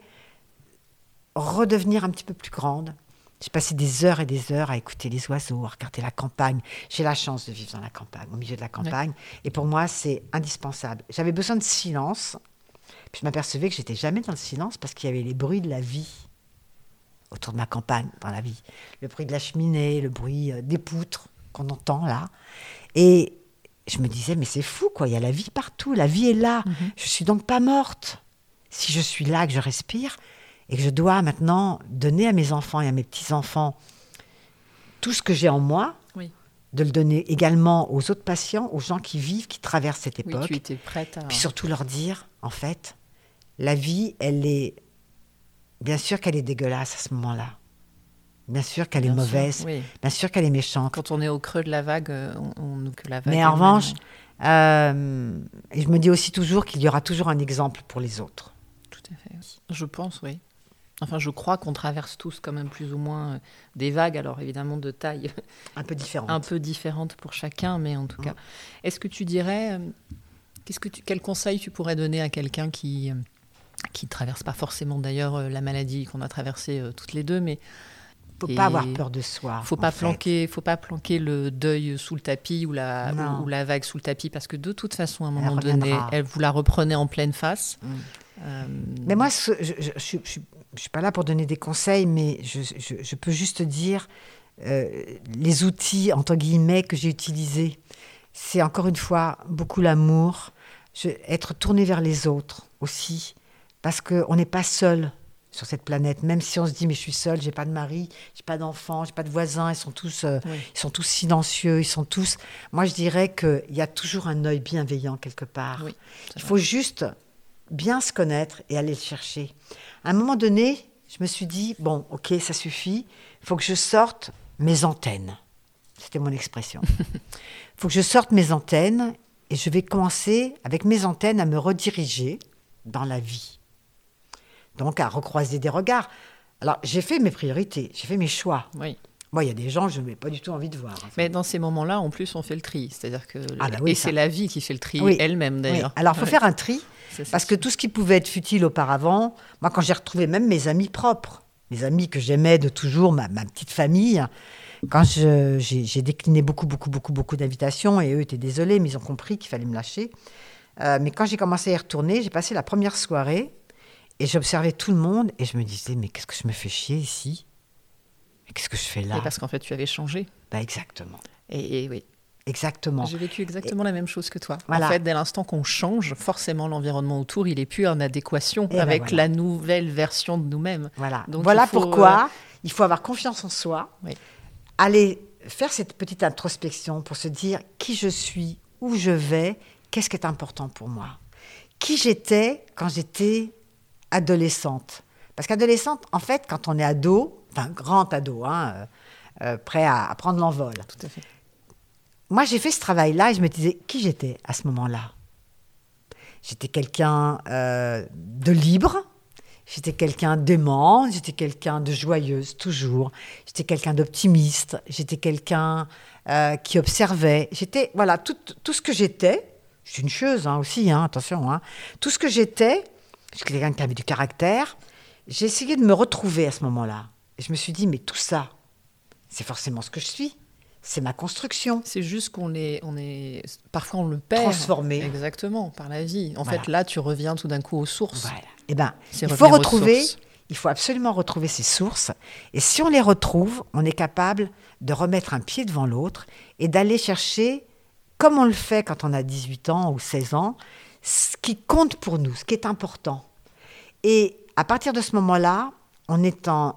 redevenir un petit peu plus grande. J'ai passé des heures et des heures à écouter les oiseaux, à regarder la campagne. J'ai la chance de vivre dans la campagne, au milieu de la campagne. Et pour moi, c'est indispensable. J'avais besoin de silence. Puis je m'apercevais que j'étais jamais dans le silence parce qu'il y avait les bruits de la vie autour de ma campagne, dans la vie. Le bruit de la cheminée, le bruit euh, des poutres qu'on entend là. Et je me disais, mais c'est fou, quoi. Il y a la vie partout. La vie est là. Je mhm. Je suis donc pas morte. Si je suis là, que je respire, et que je dois maintenant donner à mes enfants et à mes petits-enfants tout ce que j'ai en moi, de le donner également aux autres patients, aux gens qui vivent, qui traversent cette époque. Oui, tu étais prête à... Puis surtout leur dire, en fait, la vie, elle est... Bien sûr qu'elle est dégueulasse à ce moment-là. Bien sûr qu'elle est mauvaise. Bien sûr qu'elle est méchante. Quand on est au creux de la vague, euh, on, que la vague. Mais en revanche, euh, je me dis aussi toujours qu'il y aura toujours un exemple pour les autres. Tout à fait. Je pense, oui. Enfin, je crois qu'on traverse tous quand même plus ou moins euh, des vagues, alors évidemment de taille un peu différente, un peu différente pour chacun, mais en tout cas, est-ce que tu dirais, euh, qu'est-ce que tu, quel conseil tu pourrais donner à quelqu'un qui euh, qui traverse pas forcément d'ailleurs la maladie qu'on a traversée toutes les deux, mais faut pas avoir peur de soi. Faut pas planquer, faut pas planquer le deuil sous le tapis ou la ou, la vague sous le tapis parce que de toute façon à un moment donné, elle vous la reprenez en pleine face. Mm. Mais moi, je, je, je, je ne suis pas là pour donner des conseils, mais je, peux juste dire euh, les outils, entre guillemets, que j'ai utilisés. C'est encore une fois beaucoup l'amour, être tourné vers les autres aussi, parce qu'on n'est pas seul sur cette planète. Même si on se dit mais je suis seul, j'ai pas de mari, j'ai pas d'enfants, j'ai pas de voisins, ils sont tous, euh, ils sont tous silencieux, ils sont tous. Moi je dirais qu'il y a toujours un œil bienveillant quelque part. Il faut juste bien se connaître et aller le chercher. À un moment donné, je me suis dit, bon, ok, ça suffit, il faut que je sorte mes antennes. C'était mon expression. Il [LAUGHS] faut que je sorte mes antennes et je vais commencer avec mes antennes à me rediriger dans la vie. Donc à recroiser des regards. Alors j'ai fait mes priorités, j'ai fait mes choix. Oui. Moi, il y a des gens, je n'ai pas du tout envie de voir. Mais dans ces moments-là, en plus, on fait le tri. C'est-à-dire que. Ah bah et c'est la vie qui fait le tri elle-même, d'ailleurs. Alors, il faut faire un tri. Parce que tout ce qui pouvait être futile auparavant, moi, quand j'ai retrouvé même mes amis propres, mes amis que j'aimais de toujours, ma, petite famille, quand j'ai décliné beaucoup, beaucoup, beaucoup, beaucoup d'invitations, et eux étaient désolés, mais ils ont compris qu'il fallait me lâcher. Euh, mais quand j'ai commencé à y retourner, j'ai passé la première soirée, et j'observais tout le monde, et je me disais, mais qu'est-ce que je me fais chier ici? Qu'est-ce que je fais là? Parce qu'en fait, tu avais changé. Bah exactement. Et, oui. Exactement. J'ai vécu exactement la même chose que toi. Voilà. En fait, dès l'instant qu'on change, forcément l'environnement autour, il est plus en adéquation Et ben avec voilà. la nouvelle version de nous-mêmes. Voilà. Donc, voilà il faut, pourquoi il faut avoir confiance en soi, Oui. aller faire cette petite introspection pour se dire qui je suis, où je vais, qu'est-ce qui est important pour moi. Qui j'étais quand j'étais adolescente. Parce qu'adolescente, en fait, quand on est ado, enfin grand ado, hein, euh, euh, prêt à, à prendre l'envol, Tout à fait. Moi, j'ai fait ce travail-là et je me disais qui j'étais à ce moment-là? J'étais quelqu'un euh, de libre, j'étais quelqu'un d'aimant, j'étais quelqu'un de joyeuse, toujours. J'étais quelqu'un d'optimiste, j'étais quelqu'un euh, qui observait. J'étais, voilà, tout, tout ce que j'étais. Je suis une chose hein, aussi, hein, attention. hein. tout ce que j'étais, j'étais quelqu'un qui avait du caractère. J'ai essayé de me retrouver à ce moment-là. Et je me suis dit, mais tout ça, c'est forcément ce que je suis. C'est ma construction. C'est juste qu'on est, on est, parfois on le perd. Transformé. Exactement, par la vie. En Voilà. fait, là, tu reviens tout d'un coup aux sources. Voilà. Eh ben, il faut retrouver, il faut absolument retrouver ces sources. Et si on les retrouve, on est capable de remettre un pied devant l'autre et d'aller chercher, comme on le fait quand on a 18 ans ou 16 ans, ce qui compte pour nous, ce qui est important. Et à partir de ce moment-là, on est en,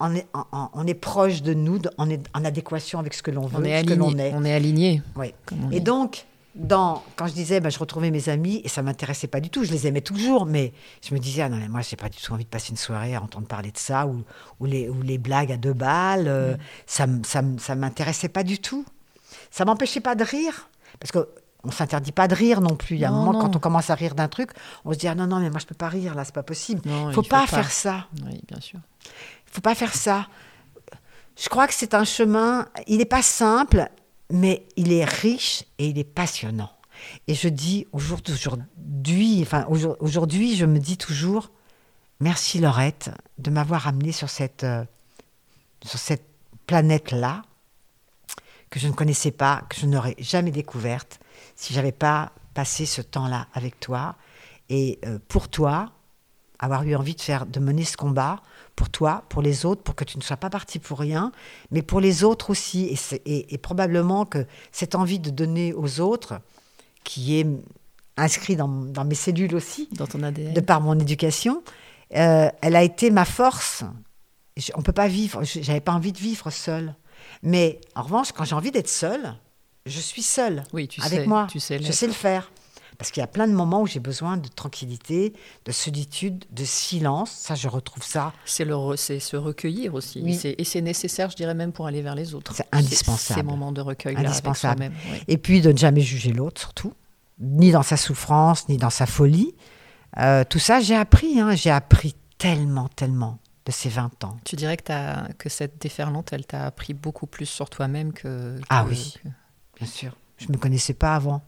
on est, on proche de nous, on est en adéquation avec ce que l'on veut, On est ce que l'on aligné. est. On est aligné. Oui. Et donc, dans, quand je disais, ben, je retrouvais mes amis, et ça m'intéressait pas du tout, je les aimais toujours, mais je me disais, ah non, mais moi, j'ai pas du tout envie de passer une soirée à entendre parler de ça, ou, ou, les, ou les blagues à deux balles, euh, ça, m- ça, ça m'intéressait pas du tout. Ça m'empêchait pas de rire, parce que on s'interdit pas de rire non plus. Il y a un moment, non. quand on commence à rire d'un truc, on se dit, ah non, non, mais moi, je peux pas rire, là, c'est pas possible. Non, Il faut il pas faut pas. faire ça. Oui, bien sûr. Faut pas faire ça. Je crois que c'est un chemin, il n'est pas simple, mais il est riche et il est passionnant. Et je dis au jour d'aujourd'hui, enfin aujourd- aujourd'hui, je me dis toujours, merci Laurette de m'avoir amené sur cette, euh, sur cette planète-là, que je ne connaissais pas, que je n'aurais jamais découverte, si j'avais pas passé ce temps-là avec toi. Et euh, pour toi, avoir eu envie de faire, de mener ce combat pour toi, pour les autres, pour que tu ne sois pas parti pour rien, mais pour les autres aussi. Et, c'est- et- et probablement que cette envie de donner aux autres, qui est inscrit dans, dans mes cellules aussi, Dans ton ADN. de par mon éducation, euh, elle a été ma force. Je- on peut pas vivre, je- j'avais pas envie de vivre seule. Mais en revanche, quand j'ai envie d'être seule, je suis seule Oui, tu avec sais. moi. Tu sais je sais le faire. Parce qu'il y a plein de moments où j'ai besoin de tranquillité, de solitude, de silence. Ça, je retrouve ça. C'est se recueillir aussi. Oui. Et c'est nécessaire, je dirais même, pour aller vers les autres. C'est indispensable. Ces moments de recueil avec Indispensable. soi-même. oui. Et puis de ne jamais juger l'autre, surtout, ni dans sa souffrance, ni dans sa folie. Euh, tout ça, j'ai appris. hein. J'ai appris tellement, tellement de ces 20 ans. Tu dirais que, que cette déferlante, elle t'a appris beaucoup plus sur toi-même que, Ah que- oui. que- Bien sûr. Je ne me connaissais pas avant.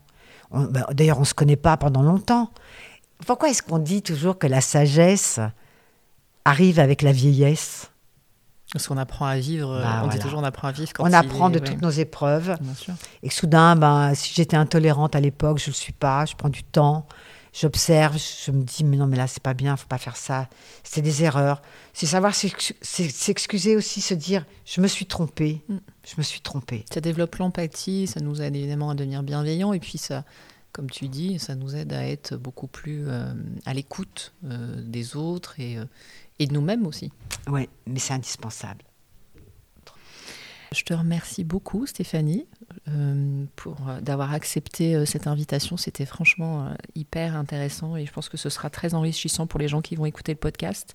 Ben, D'ailleurs, on ne se connaît pas pendant longtemps. Pourquoi est-ce qu'on dit toujours que la sagesse arrive avec la vieillesse? Parce qu'on apprend à vivre, Bah, on dit toujours on apprend à vivre quand On il apprend de ouais, toutes nos épreuves. Bien sûr. Et que soudain, ben, si j'étais intolérante à l'époque, je ne le suis pas. Je prends du temps, j'observe, je me dis, mais non, mais là, c'est pas bien, faut pas faire ça. C'est des erreurs. C'est savoir s'excuser aussi, se dire, je me suis trompée. Mm. Je me suis trompée. Ça développe l'empathie, ça nous aide évidemment à devenir bienveillants et puis ça, comme tu dis, ça nous aide à être beaucoup plus euh, à l'écoute euh, des autres et, euh, et de nous-mêmes aussi. Oui, mais c'est indispensable. Je te remercie beaucoup, Stéphanie, euh, pour euh, d'avoir accepté euh, cette invitation. C'était franchement hyper intéressant et je pense que ce sera très enrichissant pour les gens qui vont écouter le podcast.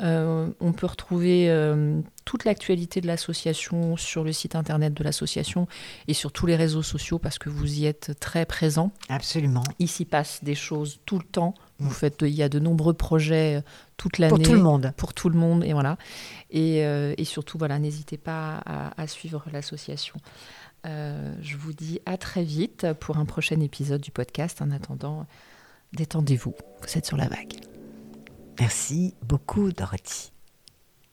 Euh, on peut retrouver euh, toute l'actualité de l'association sur le site internet de l'association et sur tous les réseaux sociaux parce que vous y êtes très présents. Absolument. Il s'y passe des choses tout le temps. Vous faites, il y a de nombreux projets euh, toute l'année Pour tout le monde. pour tout le monde et voilà. Et, euh, et surtout voilà n'hésitez pas à, à suivre l'association. Euh, je vous dis à très vite pour un prochain épisode du podcast. En attendant détendez-vous. Vous êtes sur la vague. Merci beaucoup, Dorothy.